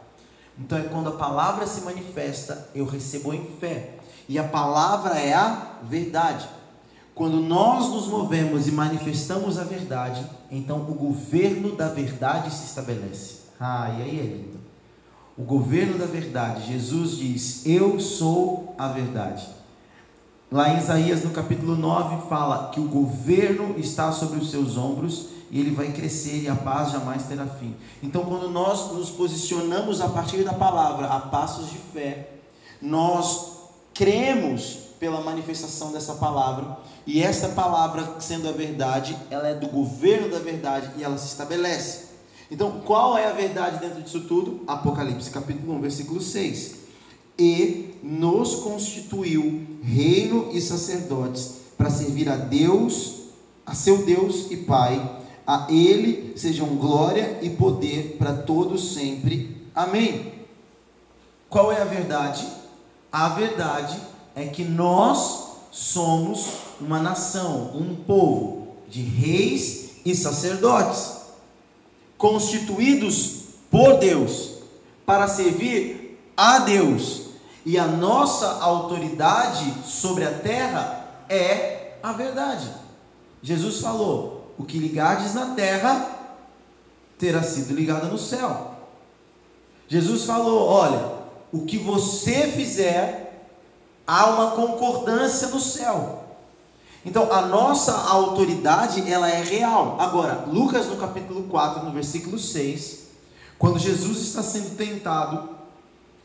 Então é quando a palavra se manifesta, eu recebo em fé. E a palavra é a verdade. Quando nós nos movemos e manifestamos a verdade, então o governo da verdade se estabelece. Ah, e aí é lindo. O governo da verdade, Jesus diz: Eu sou a verdade. Lá em Isaías, no capítulo 9, fala que o governo está sobre os seus ombros e ele vai crescer e a paz jamais terá fim. Então, quando nós nos posicionamos a partir da palavra a passos de fé, nós cremos pela manifestação dessa palavra e essa palavra, sendo a verdade, ela é do governo da verdade e ela se estabelece. Então, qual é a verdade dentro disso tudo? Apocalipse capítulo 1, versículo 6 e nos constituiu reino e sacerdotes para servir a Deus, a seu Deus e Pai. A Ele sejam glória e poder para todos sempre. Amém. Qual é a verdade? A verdade é que nós somos uma nação, um povo de reis e sacerdotes, constituídos por Deus para servir a Deus e a nossa autoridade sobre a terra é a verdade. Jesus falou: o que ligardes na terra terá sido ligado no céu. Jesus falou: olha, o que você fizer, há uma concordância no céu. Então, a nossa autoridade, ela é real. Agora, Lucas no capítulo 4, no versículo 6, quando Jesus está sendo tentado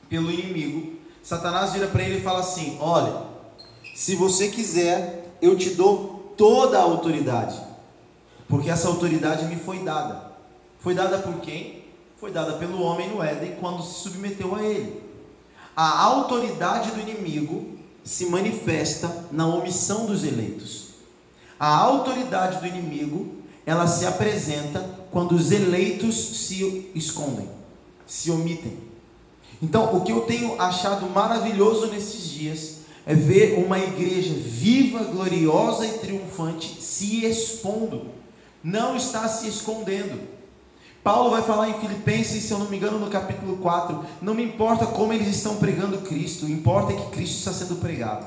pelo inimigo, Satanás vira para ele e fala assim: Olha, se você quiser, eu te dou toda a autoridade, porque essa autoridade me foi dada. Foi dada por quem? Foi dada pelo homem no Éden quando se submeteu a ele. A autoridade do inimigo se manifesta na omissão dos eleitos. A autoridade do inimigo, ela se apresenta quando os eleitos se escondem, se omitem. Então, o que eu tenho achado maravilhoso nesses dias é ver uma igreja viva, gloriosa e triunfante se expondo, não está se escondendo. Paulo vai falar em Filipenses, se eu não me engano, no capítulo 4: não me importa como eles estão pregando Cristo, importa é que Cristo está sendo pregado.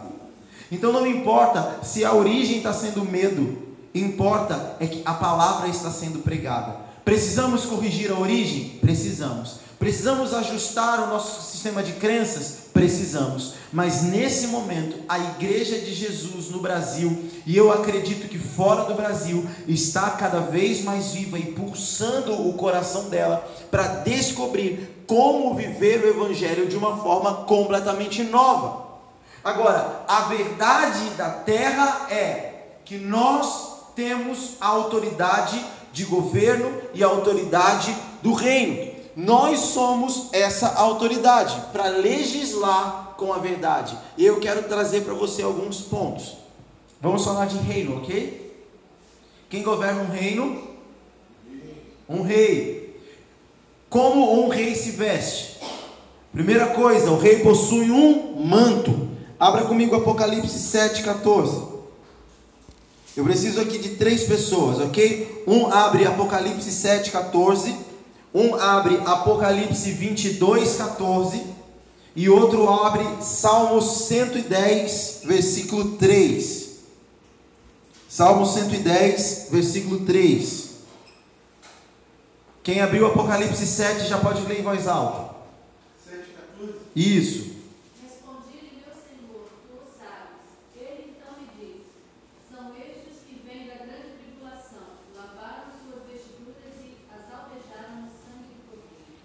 Então não importa se a origem está sendo medo, importa é que a palavra está sendo pregada. Precisamos corrigir a origem? Precisamos. Precisamos ajustar o nosso sistema de crenças? Precisamos. Mas nesse momento, a Igreja de Jesus no Brasil, e eu acredito que fora do Brasil, está cada vez mais viva e pulsando o coração dela para descobrir como viver o Evangelho de uma forma completamente nova. Agora, a verdade da terra é que nós temos a autoridade de governo e a autoridade do reino. Nós somos essa autoridade para legislar com a verdade. E eu quero trazer para você alguns pontos. Vamos falar de reino, ok? Quem governa um reino? Um rei. Como um rei se veste? Primeira coisa, o rei possui um manto. Abra comigo Apocalipse 7,14. Eu preciso aqui de três pessoas, ok? Um abre Apocalipse 7,14. Um abre Apocalipse 22, 14 e outro abre Salmos 110, versículo 3. Salmo 110, versículo 3. Quem abriu Apocalipse 7 já pode ler em voz alta. 7, 14? Isso. Ok, Apocalipse 22, 14.
Bem-aventurados todos os que lavam as suas roupas com o sangue do Cordeiro, e assim ganham direito à árvore da vida, e podem adentrar na cidade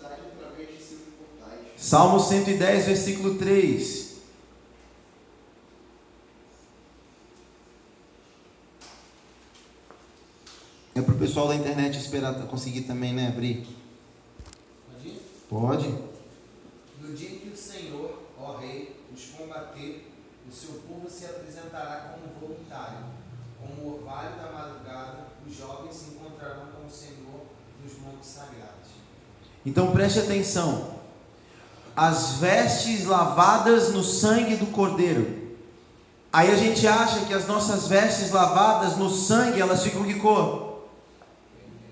através de seus portais.
Salmo 110, versículo 3. É para o pessoal da internet esperar conseguir também, né, abrir.
Pode ir?
Pode.
No dia que o Senhor, ó Rei, os combater, o seu povo se apresentará como voluntário. Como o orvalho da madrugada, os jovens se encontrarão com o Senhor nos montes sagrados.
Então preste atenção. As vestes lavadas no sangue do Cordeiro. Aí a gente acha que as nossas vestes lavadas no sangue, elas ficam de cor?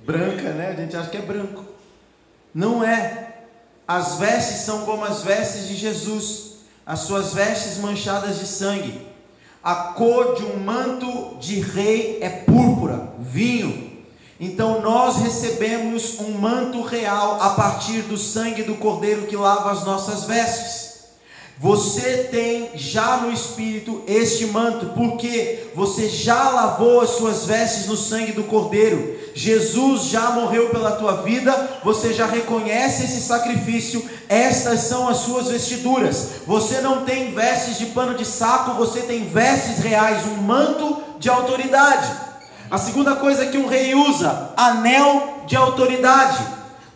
Branca, né? A gente acha que é branco. Não é. As vestes são como as vestes de Jesus, as suas vestes manchadas de sangue. A cor de um manto de rei é púrpura, vinho. Então nós recebemos um manto real a partir do sangue do cordeiro que lava as nossas vestes. Você tem já no espírito este manto, porque você já lavou as suas vestes no sangue do Cordeiro. Jesus já morreu pela tua vida, você já reconhece esse sacrifício. Estas são as suas vestiduras. Você não tem vestes de pano de saco, você tem vestes reais, um manto de autoridade. A segunda coisa que um rei usa, anel de autoridade.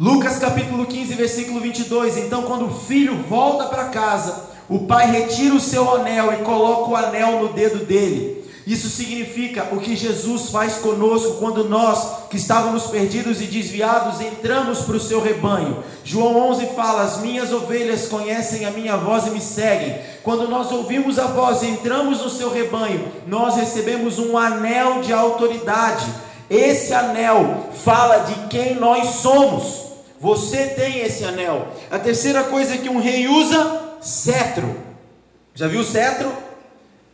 Lucas capítulo 15, versículo 22. Então, quando o filho volta para casa, o pai retira o seu anel e coloca o anel no dedo dele. Isso significa o que Jesus faz conosco quando nós, que estávamos perdidos e desviados, entramos para o seu rebanho. João 11 fala: As minhas ovelhas conhecem a minha voz e me seguem. Quando nós ouvimos a voz e entramos no seu rebanho, nós recebemos um anel de autoridade. Esse anel fala de quem nós somos. Você tem esse anel. A terceira coisa que um rei usa cetro. Já viu cetro?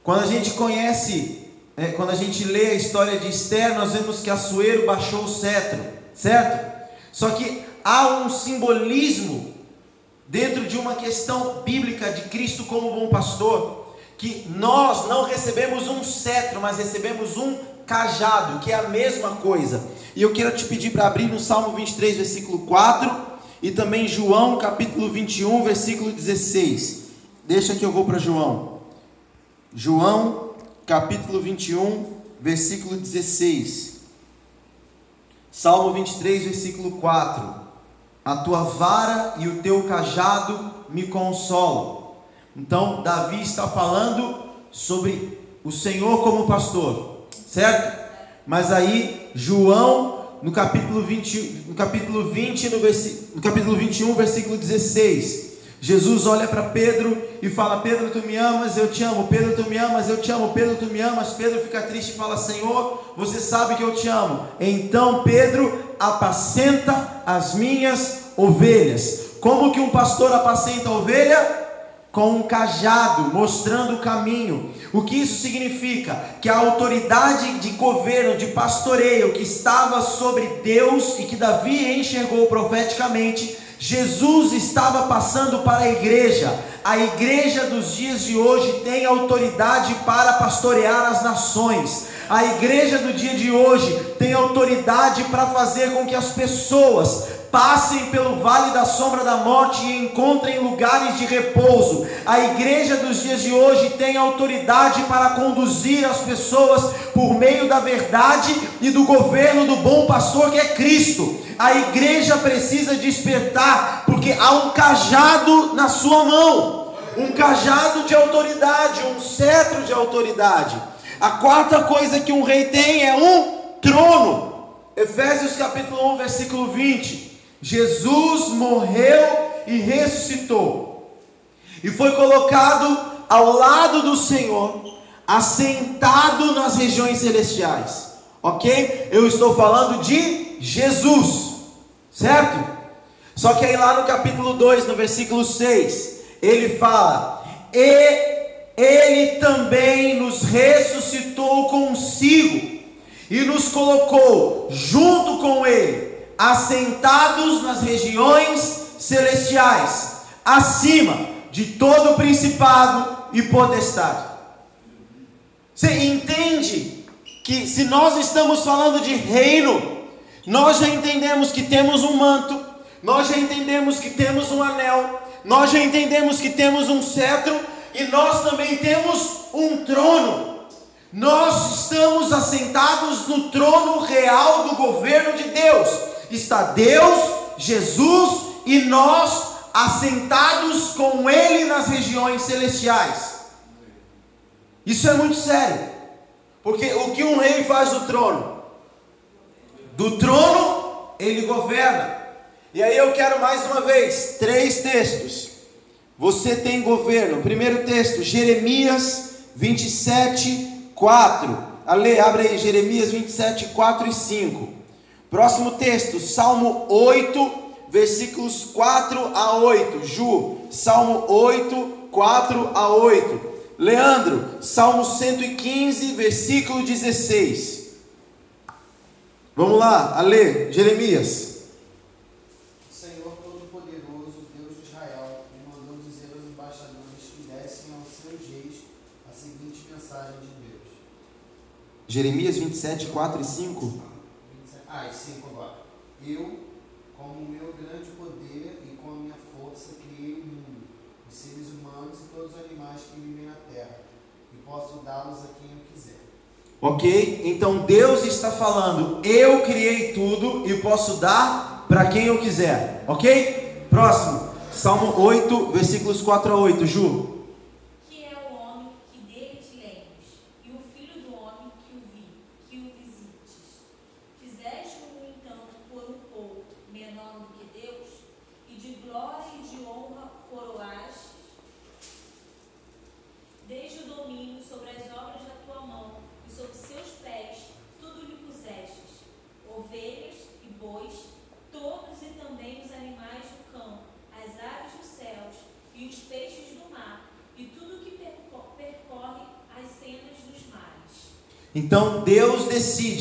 Quando a gente conhece, é, quando a gente lê a história de Esther, nós vemos que Assuero baixou o cetro, certo? Só que há um simbolismo dentro de uma questão bíblica de Cristo como bom pastor, que nós não recebemos um cetro, mas recebemos um cajado, que é a mesma coisa. E eu quero te pedir para abrir no Salmo 23, versículo 4 e também João capítulo 21, versículo 16. Deixa que eu vou para João. João capítulo 21, versículo 16. Salmo 23, versículo 4. A tua vara e o teu cajado me consolam. Então, Davi está falando sobre o Senhor como pastor, certo? Mas aí, João no capítulo 20, no capítulo 20, no, no capítulo 21, versículo 16. Jesus olha para Pedro e fala: Pedro, tu me amas, eu te amo. Pedro, tu me amas, eu te amo. Pedro, tu me amas. Pedro fica triste e fala: Senhor, você sabe que eu te amo. Então Pedro apacenta as minhas ovelhas. Como que um pastor apacenta a ovelha? com um cajado, mostrando o caminho. O que isso significa? Que a autoridade de governo, de pastoreio que estava sobre Deus e que Davi enxergou profeticamente, Jesus estava passando para a igreja. A igreja dos dias de hoje tem autoridade para pastorear as nações. A igreja do dia de hoje tem autoridade para fazer com que as pessoas passem pelo vale da sombra da morte e encontrem lugares de repouso. A igreja dos dias de hoje tem autoridade para conduzir as pessoas por meio da verdade e do governo do bom pastor que é Cristo. A igreja precisa despertar, porque há um cajado na sua mão, um cajado de autoridade, um cetro de autoridade. A quarta coisa que um rei tem é um trono. Efésios capítulo 1, versículo 20. Jesus morreu e ressuscitou, e foi colocado ao lado do Senhor, assentado nas regiões celestiais. Ok? Eu estou falando de Jesus, certo? Só que aí lá no capítulo 2, no versículo 6, ele fala: E ele também nos ressuscitou consigo e nos colocou junto com ele assentados nas regiões celestiais, acima de todo principado e potestade. Você entende que se nós estamos falando de reino, nós já entendemos que temos um manto, nós já entendemos que temos um anel, nós já entendemos que temos um cetro e nós também temos um trono. Nós estamos assentados no trono real do governo de Deus está Deus, Jesus e nós assentados com Ele nas regiões celestiais. Isso é muito sério, porque o que um rei faz do trono? Do trono ele governa. E aí eu quero mais uma vez, três textos. Você tem governo. Primeiro texto, Jeremias 27, 4. Ale, abre aí, Jeremias 27, 4 e 5. Próximo texto, Salmo 8, versículos 4 a 8. Ju, Salmo 8, 4 a 8. Leandro, Salmo 115, versículo 16. Vamos lá, a ler, Jeremias.
O Senhor Todo-Poderoso, Deus de Israel, me mandou dizer aos embaixadores que dessem aos seus reis a seguinte mensagem de Deus.
Jeremias 27, 4 e 5.
27 Ah, e 5 agora. Eu, com o meu grande poder e com a minha força, criei o mundo, os seres humanos e todos os animais que vivem na terra, e posso dá-los a quem eu quiser.
Ok? Então Deus está falando, eu criei tudo e posso dar para quem eu quiser. Ok? Próximo, Salmo 8, versículos 4 a 8. Ju.
Que é o homem que dele te lembres, e o filho do homem que o vi, que o visites. Fizeste-o, no entanto, por um pouco menor do que Deus, e de glória e de honra coroaste, desde o domínio sobre as obras da tua mão, e sobre seus pés tudo lhe pusestes, ovelhas e bois, todos e também os animais do campo, as aves dos céus e os peixes do mar, e tudo que perco- percorre as sendas dos mares.
Então Deus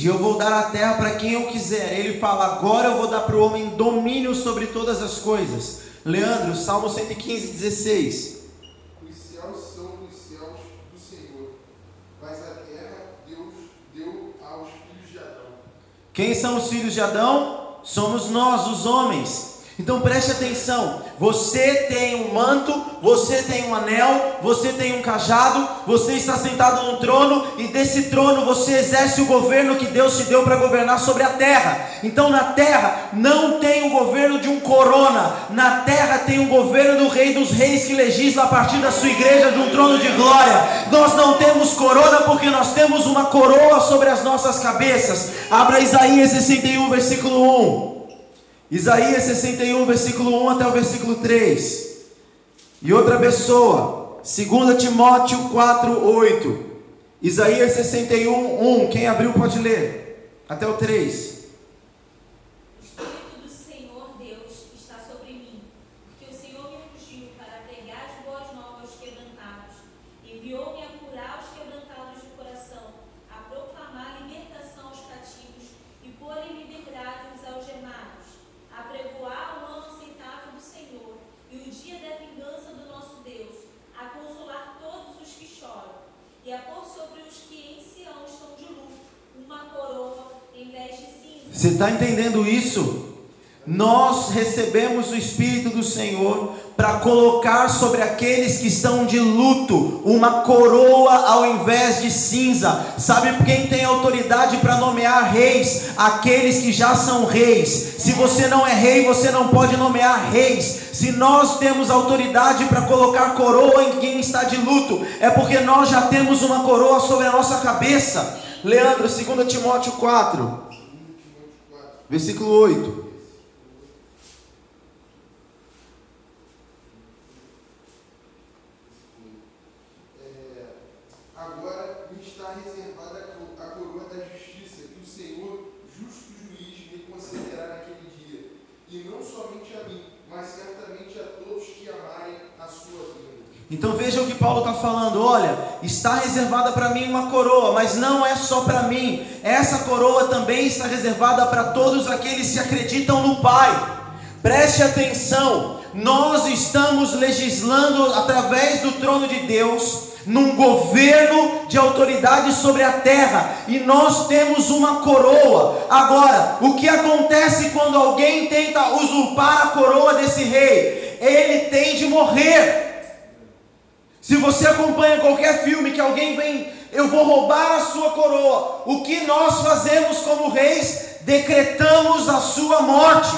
eu vou dar a terra para quem eu quiser. Ele fala, agora eu vou dar para o homem domínio sobre todas as coisas. Leandro, Salmo 115, 16.
Os céus são os céus do Senhor, mas a terra Deus deu aos filhos de Adão.
Quem são os filhos de Adão? Somos nós, os homens. Então preste atenção: você tem um manto, você tem um anel, você tem um cajado, você está sentado num trono e desse trono você exerce o governo que Deus te deu para governar sobre a terra. Então na terra não tem o governo de um corona, na terra tem o governo do Rei dos Reis que legisla a partir da sua igreja de um trono de glória. Nós não temos corona porque nós temos uma coroa sobre as nossas cabeças. Abra Isaías 61, versículo 1. Isaías 61, versículo 1 até o versículo 3. E outra pessoa, 2 Timóteo 4, 8. Isaías 61, 1. Quem abriu pode ler. Até o 3.
O Espírito do Senhor Deus está sobre mim, porque o Senhor me ungiu para pregar as boas novas aos quebrantados, enviou-me a curar os quebrantados de coração, a proclamar libertação aos cativos e pôr em liberdade os algemados, a pregoar o ano aceitável do Senhor e o dia da vingança do nosso Deus, a consolar todos os que choram e a pôr sobre os que em Sião estão de luto uma coroa em vez de cinza.
Você está entendendo isso? Nós recebemos o Espírito do Senhor para colocar sobre aqueles que estão de luto uma coroa ao invés de cinza. Sabe quem tem autoridade para nomear reis? Aqueles que já são reis. Se você não é rei, você não pode nomear reis. Se nós temos autoridade para colocar coroa em quem está de luto, é porque nós já temos uma coroa sobre a nossa cabeça. Leandro, 2 Timóteo 4. Versículo 8.
Agora me está reservada a co- a coroa da justiça, que o Senhor, justo juiz, me concederá naquele dia. E não somente a mim, mas certamente a todos que amarem a sua vida.
Então veja o que Paulo está falando. Olha, está reservada para mim uma coroa, mas não é só para mim. Essa coroa também está reservada para todos aqueles que acreditam no Pai. Preste atenção. Nós estamos legislando através do trono de Deus num governo de autoridade sobre a terra e nós temos uma coroa. Agora, o que acontece quando alguém tenta usurpar a coroa desse rei? Ele tem de morrer. Se você acompanha qualquer filme que alguém vem, eu vou roubar a sua coroa. O que nós fazemos como reis? Decretamos a sua morte.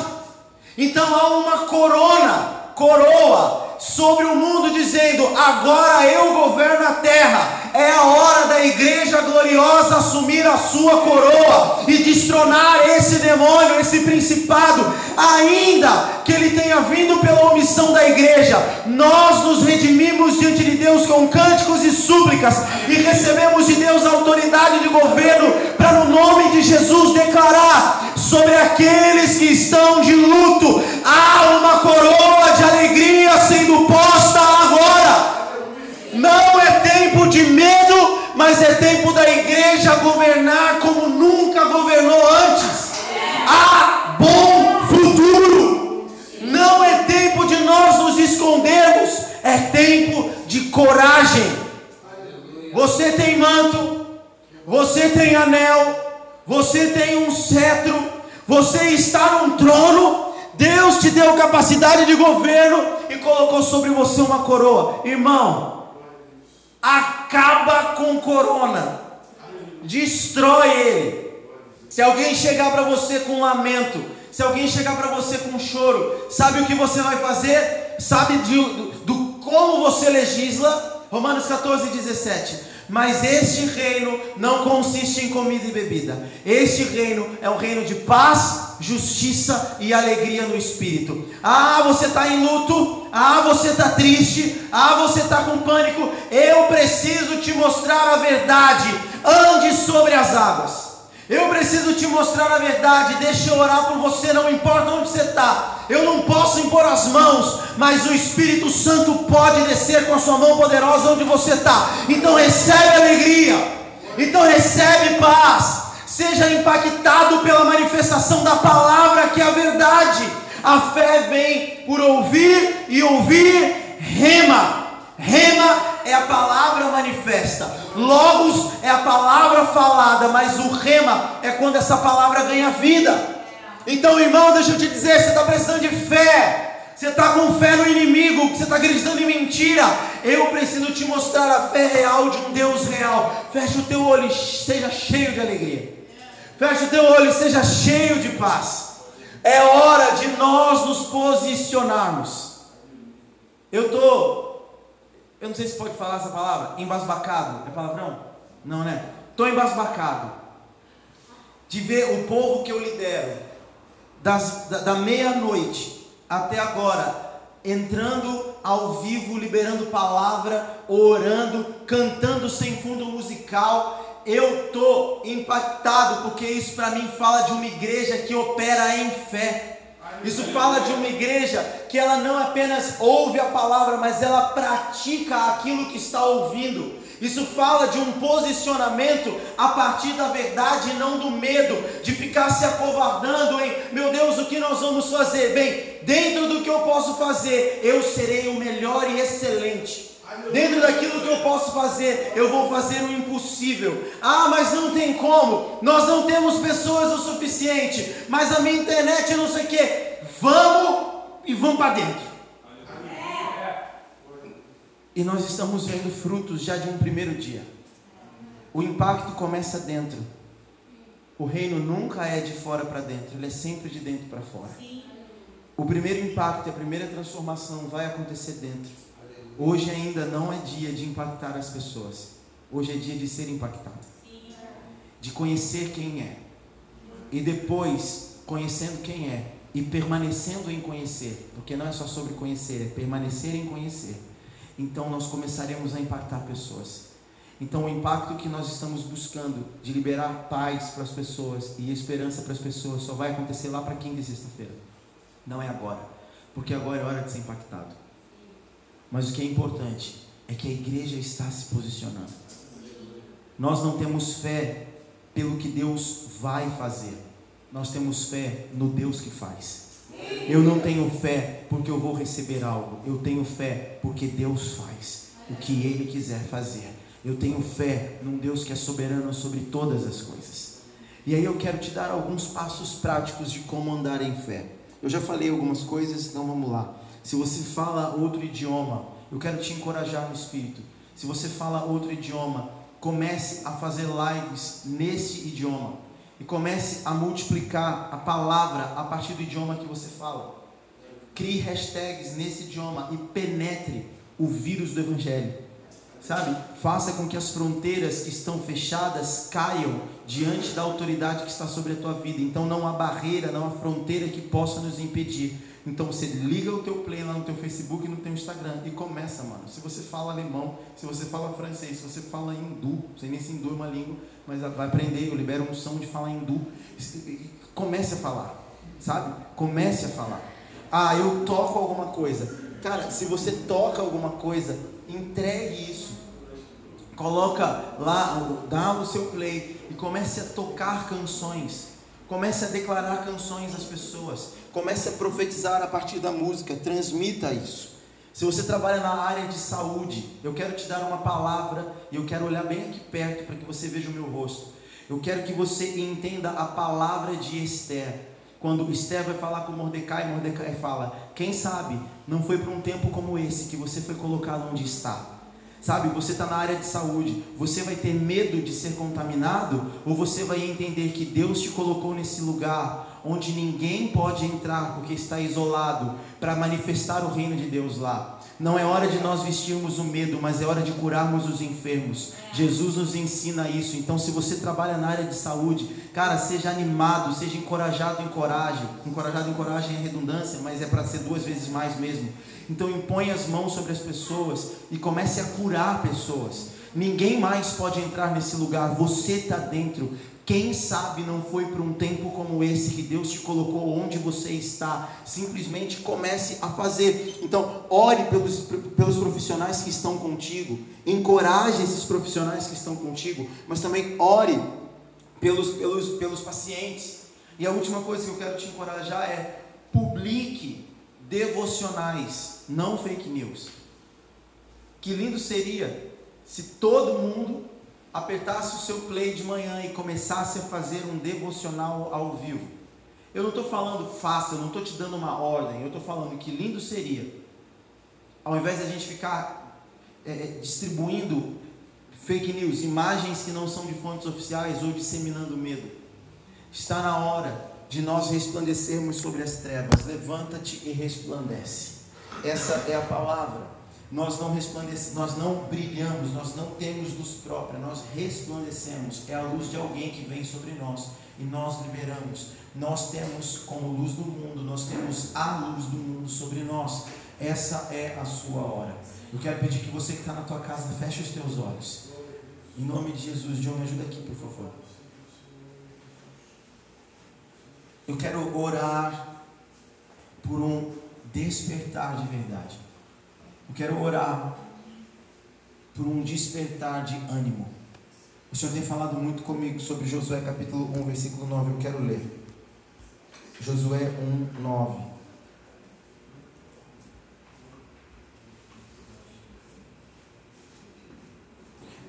Então há uma corona, coroa sobre o mundo dizendo: "Agora eu governo a terra. É a hora da igreja gloriosa assumir a sua coroa e destronar esse demônio, esse principado, ainda que ele tenha vindo pela omissão da igreja. Nós nos redimimos diante de Deus com cânticos e súplicas e recebemos de Deus a autoridade de governo para, no nome de Jesus, declarar sobre aqueles governar como nunca governou antes. Há bom futuro. Não é tempo de nós nos escondermos, é tempo de coragem. Você tem manto, você tem anel, você tem um cetro, você está num trono. Deus te deu capacidade de governo e colocou sobre você uma coroa. Irmão, acaba com corona, destrói ele. Se alguém chegar para você com lamento, se alguém chegar para você com choro, sabe o que você vai fazer? Sabe de, do, do como você legisla? Romanos 14, 17. Mas este reino não consiste em comida e bebida. Este reino é um reino de paz, justiça e alegria no espírito. Ah, você está em luto. Ah, você está triste. Ah, você está com pânico. Eu preciso te mostrar a verdade. Ande sobre as águas. Eu preciso te mostrar a verdade. Deixa eu orar por você, não importa onde você está. Eu não posso impor as mãos, mas o Espírito Santo pode descer com a sua mão poderosa onde você está. Então recebe alegria. Então recebe paz. Seja impactado pela manifestação da palavra que é a verdade. A fé vem por ouvir e ouvir rema. Rema é a palavra manifesta. Logos é a palavra falada, mas o rema é quando essa palavra ganha vida. Então, irmão, deixa eu te dizer, você está precisando de fé. Você está com fé no inimigo, você está acreditando em mentira. Eu preciso te mostrar a fé real de um Deus real. Feche o teu olho e seja cheio de alegria. Feche o teu olho e seja cheio de paz. É hora de nós nos posicionarmos. Eu estou eu não sei se pode falar essa palavra. Embasbacado. É palavrão? Não, né? Estou embasbacado. De ver o povo que eu lidero, das, da, da meia-noite até agora, entrando ao vivo, liberando palavra, orando, cantando sem fundo musical. Eu estou impactado, porque isso para mim fala de uma igreja que opera em fé. Isso fala de uma igreja que ela não apenas ouve a palavra, mas ela pratica aquilo que está ouvindo. Isso fala de um posicionamento a partir da verdade e não do medo, de ficar se acovardando em, meu Deus, o que nós vamos fazer? Bem, dentro do que eu posso fazer, eu serei o melhor e excelente. Dentro daquilo que eu posso fazer, eu vou fazer o impossível. Ah, mas não tem como. Nós não temos pessoas o suficiente. Mas a minha internet não sei o que. Vamos e vamos para dentro. E nós estamos vendo frutos já de um primeiro dia. O impacto começa dentro. O reino nunca é de fora para dentro, ele é sempre de dentro para fora. O primeiro impacto, a primeira transformação vai acontecer dentro. Hoje ainda não é dia de impactar as pessoas. Hoje é dia de ser impactado. De conhecer quem é. E depois, conhecendo quem é, e permanecendo em conhecer, porque não é só sobre conhecer, é permanecer em conhecer. Então nós começaremos a impactar pessoas. Então o impacto que nós estamos buscando de liberar paz para as pessoas e esperança para as pessoas só vai acontecer lá para quinta e sexta-feira. Não é agora, porque agora é hora de ser impactado. Mas o que é importante é que a igreja está se posicionando. Nós não temos fé pelo que Deus vai fazer nós temos fé no Deus que faz. Eu não tenho fé porque eu vou receber algo. Eu tenho fé porque Deus faz o que Ele quiser fazer. Eu tenho fé num Deus que é soberano sobre todas as coisas. E aí eu quero te dar alguns passos práticos de como andar em fé. Eu já falei algumas coisas, então vamos lá. Se você fala outro idioma, eu quero te encorajar no espírito. Se você fala outro idioma, comece a fazer lives nesse idioma e comece a multiplicar a palavra a partir do idioma que você fala. Crie hashtags nesse idioma e penetre o vírus do Evangelho. sabe? Faça com que as fronteiras que estão fechadas caiam diante da autoridade que está sobre a tua vida. Então não há barreira, não há fronteira que possa nos impedir. Então você liga o teu play lá no teu Facebook e no teu Instagram e começa, mano. Se você fala alemão, se você fala francês, se você fala hindu, sei nem se hindu é uma língua, mas vai aprender, eu libero um som de falar hindu. Comece a falar, sabe? Comece a falar. Ah, eu toco alguma coisa. Cara, se você toca alguma coisa, entregue isso. Coloca lá, dá o seu play e comece a tocar canções. Comece a declarar canções às pessoas. Comece a profetizar a partir da música. Transmita isso. Se você trabalha na área de saúde, eu quero te dar uma palavra e eu quero olhar bem aqui perto para que você veja o meu rosto. Eu quero que você entenda a palavra de Esther. Quando Esther vai falar com Mordecai, Mordecai fala: Quem sabe não foi para um tempo como esse que você foi colocado onde está. Sabe, você está na área de saúde, você vai ter medo de ser contaminado ou você vai entender que Deus te colocou nesse lugar onde ninguém pode entrar porque está isolado para manifestar o reino de Deus lá. Não é hora de nós vestirmos o medo, mas é hora de curarmos os enfermos. Jesus nos ensina isso. Então, se você trabalha na área de saúde, cara, seja animado, seja encorajado em coragem. Encorajado em coragem é redundância, mas é para ser duas vezes mais mesmo. Então, impõe as mãos sobre as pessoas e comece a curar pessoas. Ninguém mais pode entrar nesse lugar, você está dentro. Quem sabe não foi para um tempo como esse que Deus te colocou onde você está. Simplesmente comece a fazer. Então, ore pelos, pelos profissionais que estão contigo. Encoraje esses profissionais que estão contigo. Mas também ore pelos, pelos, pelos pacientes. E a última coisa que eu quero te encorajar é publique devocionais, não fake news. Que lindo seria se todo mundo apertasse o seu play de manhã e começasse a fazer um devocional ao vivo. Eu não estou falando faça, eu não estou te dando uma ordem, eu estou falando que lindo seria, ao invés de a gente ficar é, é, distribuindo fake news, imagens que não são de fontes oficiais ou disseminando medo, está na hora de nós resplandecermos sobre as trevas. Levanta-te e resplandece. Essa é a palavra nós não resplandecemos, nós não brilhamos, nós não temos luz própria, nós resplandecemos. É a luz de alguém que vem sobre nós e nós liberamos. Nós temos como luz do mundo, nós temos a luz do mundo sobre nós. Essa é a sua hora. Eu quero pedir que você que está na tua casa feche os teus olhos. Em nome de Jesus, John, me ajuda aqui, por favor. Eu quero orar por um despertar de verdade. Eu quero orar por um despertar de ânimo. O Senhor tem falado muito comigo sobre Josué capítulo 1, versículo 9. Eu quero ler. Josué 1, 9.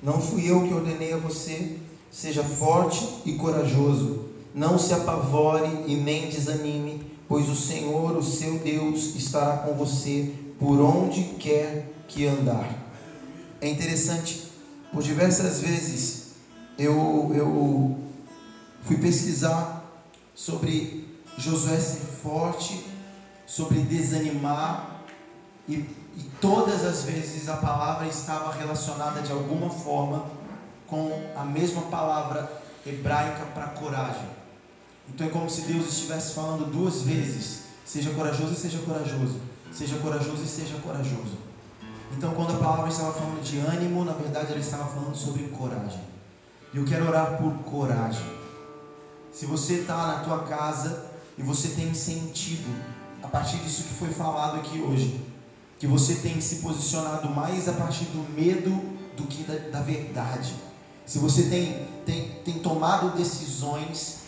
Não fui eu que ordenei a você, seja forte e corajoso, não se apavore e nem desanime, pois o Senhor, o seu Deus, estará com você por onde quer que andar. É interessante, por diversas vezes eu, eu fui pesquisar sobre Josué ser forte, sobre desanimar, e, e todas as vezes a palavra estava relacionada de alguma forma com a mesma palavra hebraica para coragem. Então é como se Deus estivesse falando duas vezes: seja corajoso e seja corajoso. Seja corajoso e seja corajoso. Então, quando a palavra estava falando de ânimo, na verdade ela estava falando sobre coragem. E eu quero orar por coragem. Se você está na tua casa e você tem sentido, a partir disso que foi falado aqui hoje, que você tem se posicionado mais a partir do medo do que da, da verdade. Se você tem, tem, tem tomado decisões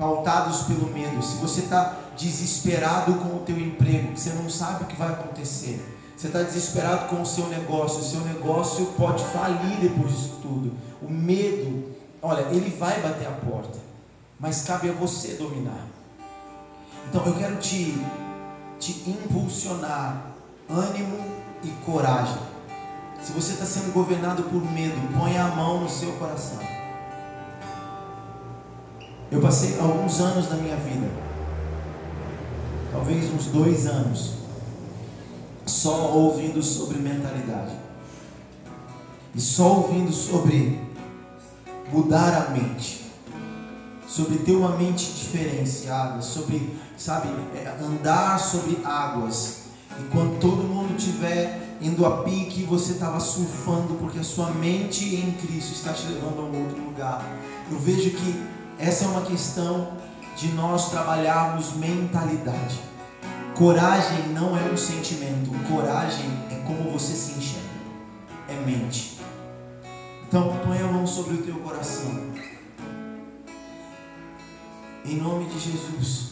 pautados pelo medo, se você está desesperado com o teu emprego, você não sabe o que vai acontecer. Você está desesperado com o seu negócio, o seu negócio pode falir depois disso tudo. O medo, olha, ele vai bater a porta, mas cabe a você dominar. Então eu quero te, te impulsionar ânimo e coragem. Se você está sendo governado por medo, ponha a mão no seu coração. Eu passei alguns anos da minha vida talvez uns dois anos, só ouvindo sobre mentalidade. e só ouvindo sobre mudar a mente, sobre ter uma mente diferenciada, sobre, sabe, é, andar sobre águas. E quando todo mundo estiver indo a pique, você estava surfando porque a sua mente em Cristo está te levando a um outro lugar. Eu vejo que essa é uma questão de nós trabalharmos mentalidade. Coragem não é um sentimento, coragem é como você se enxerga, é mente. Então, põe a mão sobre o teu coração. Em nome de Jesus.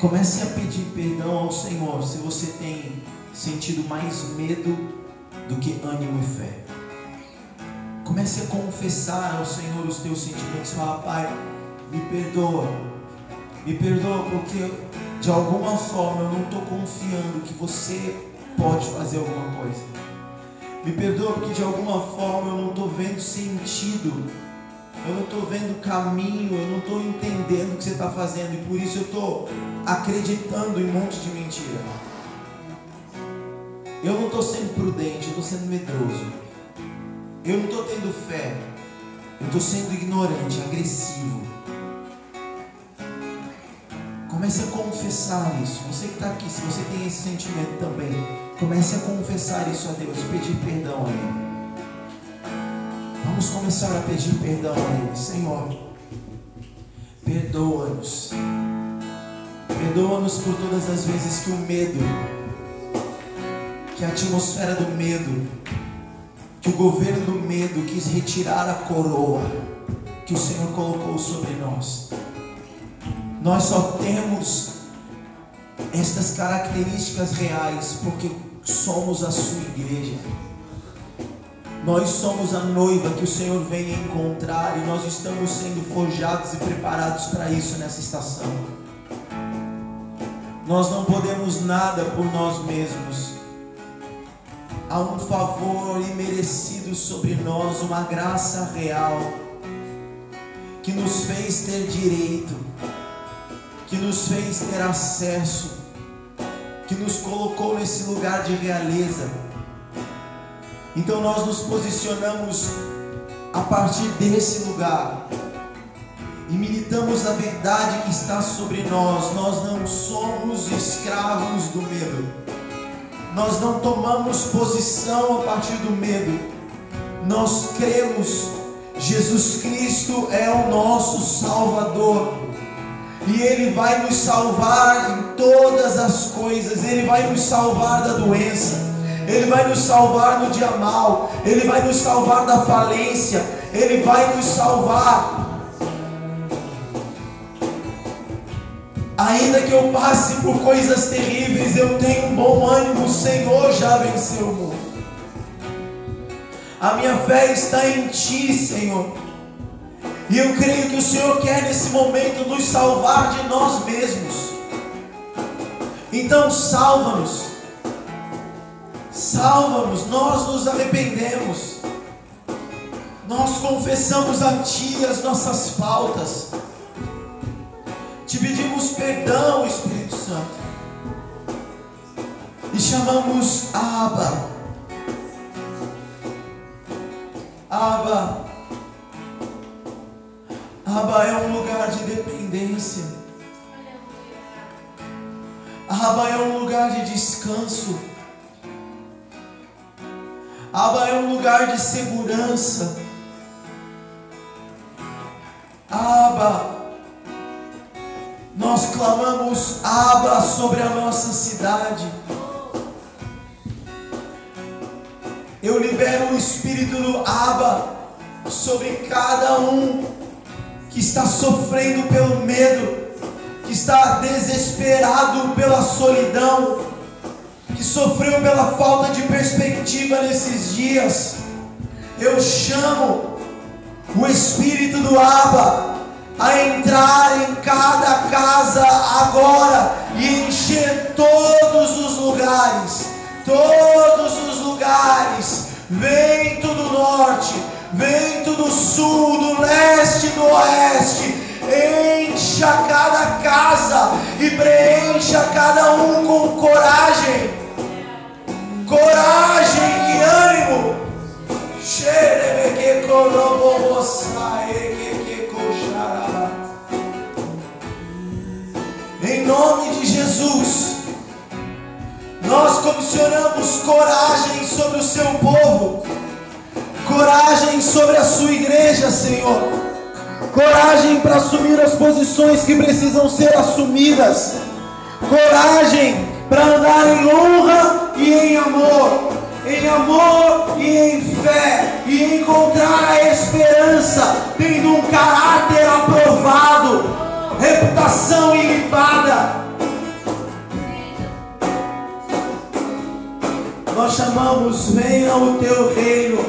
Comece a pedir perdão ao Senhor se você tem sentido mais medo do que ânimo e fé. Comece a confessar ao Senhor os teus sentimentos. Fala, Pai, me perdoa. Me perdoa porque de alguma forma eu não estou confiando que você pode fazer alguma coisa. Me perdoa porque de alguma forma eu não estou vendo sentido. Eu não estou vendo caminho, eu não estou entendendo o que você está fazendo e por isso eu estou acreditando em um monte de mentira. Eu não estou sendo prudente, eu estou sendo medroso. Eu não estou tendo fé, eu estou sendo ignorante, agressivo. Comece a confessar isso. Você que está aqui, se você tem esse sentimento também, comece a confessar isso a Deus, pedir perdão a Ele. Vamos começar a pedir perdão a Ele. Senhor, perdoa-nos. Perdoa-nos por todas as vezes que o medo, que a atmosfera do medo, que o governo do medo quis retirar a coroa que o Senhor colocou sobre nós. Nós só temos estas características reais porque somos a sua igreja. Nós somos a noiva que o Senhor vem encontrar e nós estamos sendo forjados e preparados para isso nessa estação. Nós não podemos nada por nós mesmos. Há um favor imerecido sobre nós, uma graça real que nos fez ter direito, que nos fez ter acesso, que nos colocou nesse lugar de realeza. Então nós nos posicionamos a partir desse lugar e militamos a verdade que está sobre nós. Nós não somos escravos do medo. Nós não tomamos posição a partir do medo. Nós cremos Jesus Cristo é o nosso Salvador. E Ele vai nos salvar em todas as coisas. Ele vai nos salvar da doença. Ele vai nos salvar no dia mal. Ele vai nos salvar da falência. Ele vai nos salvar Ainda que eu passe por coisas terríveis, eu tenho um bom ânimo, o Senhor já venceu o mundo. A minha fé está em Ti, Senhor. E eu creio que o Senhor quer nesse momento nos salvar de nós mesmos. Então salva-nos. Salva-nos, nós nos arrependemos. Nós confessamos a Ti as nossas faltas. Te pedimos perdão, Espírito Santo. E chamamos Abba. Abba. Abba é um lugar de dependência. Abba é um lugar de descanso. Abba é um lugar de segurança. Abba nós clamamos Abba sobre a nossa cidade. Eu libero o espírito do Abba sobre cada um que está sofrendo pelo medo, que está desesperado pela solidão, que sofreu pela falta de perspectiva nesses dias. Eu chamo o espírito do Abba a entrar em cada casa agora e encher todos os lugares, todos os lugares. Vento do norte, vento do sul, do leste, do oeste. Encha cada casa e preencha cada um com coragem, coragem e ânimo. Xerebeque corobobossae que Em nome de Jesus. Nós comissionamos coragem sobre o seu povo, coragem sobre a sua igreja, Senhor, coragem para assumir as posições que precisam ser assumidas, coragem para andar em honra e em amor, em amor e em fé, e encontrar a esperança, tendo um caráter aprovado, reputação ilibada. Nós chamamos, venha o teu reino,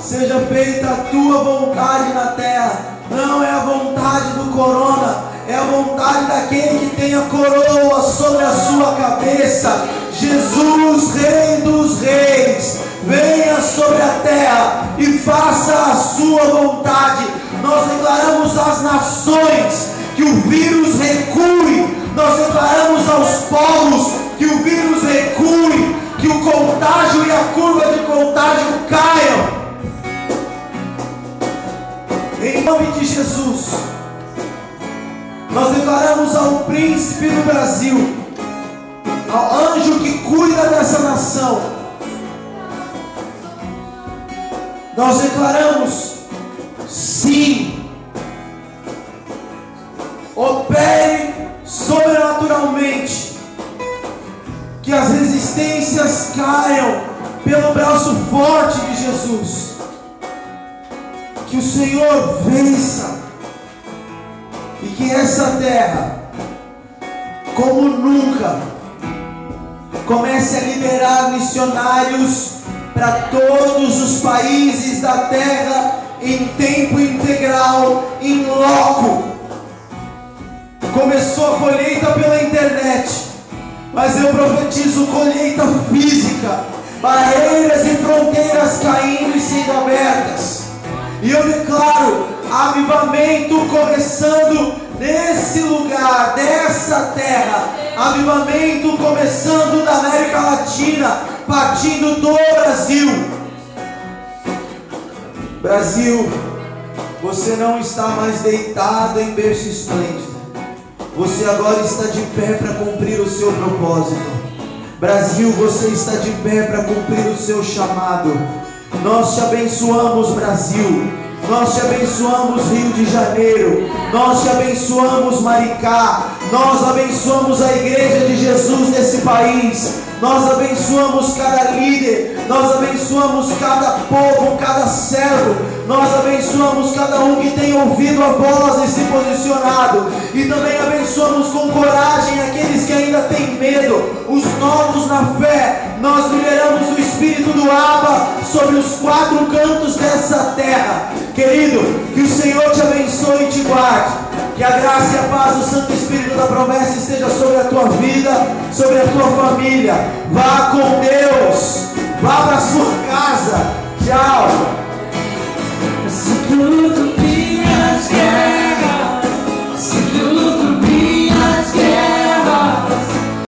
seja feita a tua vontade na terra. Não é a vontade do corona, é a vontade daquele que tem a coroa sobre a sua cabeça. Jesus, Rei dos Reis, venha sobre a terra e faça a sua vontade. Nós declaramos às nações que o vírus recue, nós declaramos aos povos que o vírus recue, que o contágio e a curva de contágio caiam. Em nome de Jesus, nós declaramos ao príncipe do Brasil, ao anjo que cuida dessa nação, nós declaramos sim, opere sobrenaturalmente. Que as resistências caiam pelo braço forte de Jesus. Que o Senhor vença. E que essa terra, como nunca, comece a liberar missionários para todos os países da terra em tempo integral, em loco. Começou a colheita pela internet mas eu profetizo colheita física, barreiras e fronteiras caindo e sendo abertas. E eu declaro avivamento começando nesse lugar, dessa terra. Avivamento começando da América Latina, partindo do Brasil. Brasil, você não está mais deitado em berço esplêndido. Você agora está de pé para cumprir o seu propósito. Brasil, você está de pé para cumprir o seu chamado. Nós te abençoamos, Brasil. Nós te abençoamos, Rio de Janeiro. Nós te abençoamos, Maricá. Nós abençoamos a igreja de Jesus nesse país. Nós abençoamos cada líder. Nós abençoamos cada povo, cada servo. Nós abençoamos cada um que tem ouvido a voz e se posicionado. E também abençoamos com coragem aqueles que ainda têm medo, os novos na fé. Nós liberamos o Espírito do Abba sobre os quatro cantos dessa terra. Querido, que o Senhor te abençoe e te guarde. Que a graça e a paz do Santo Espírito da promessa esteja sobre a tua vida, sobre a tua família. Vá com Deus. Vá para sua casa. Tchau.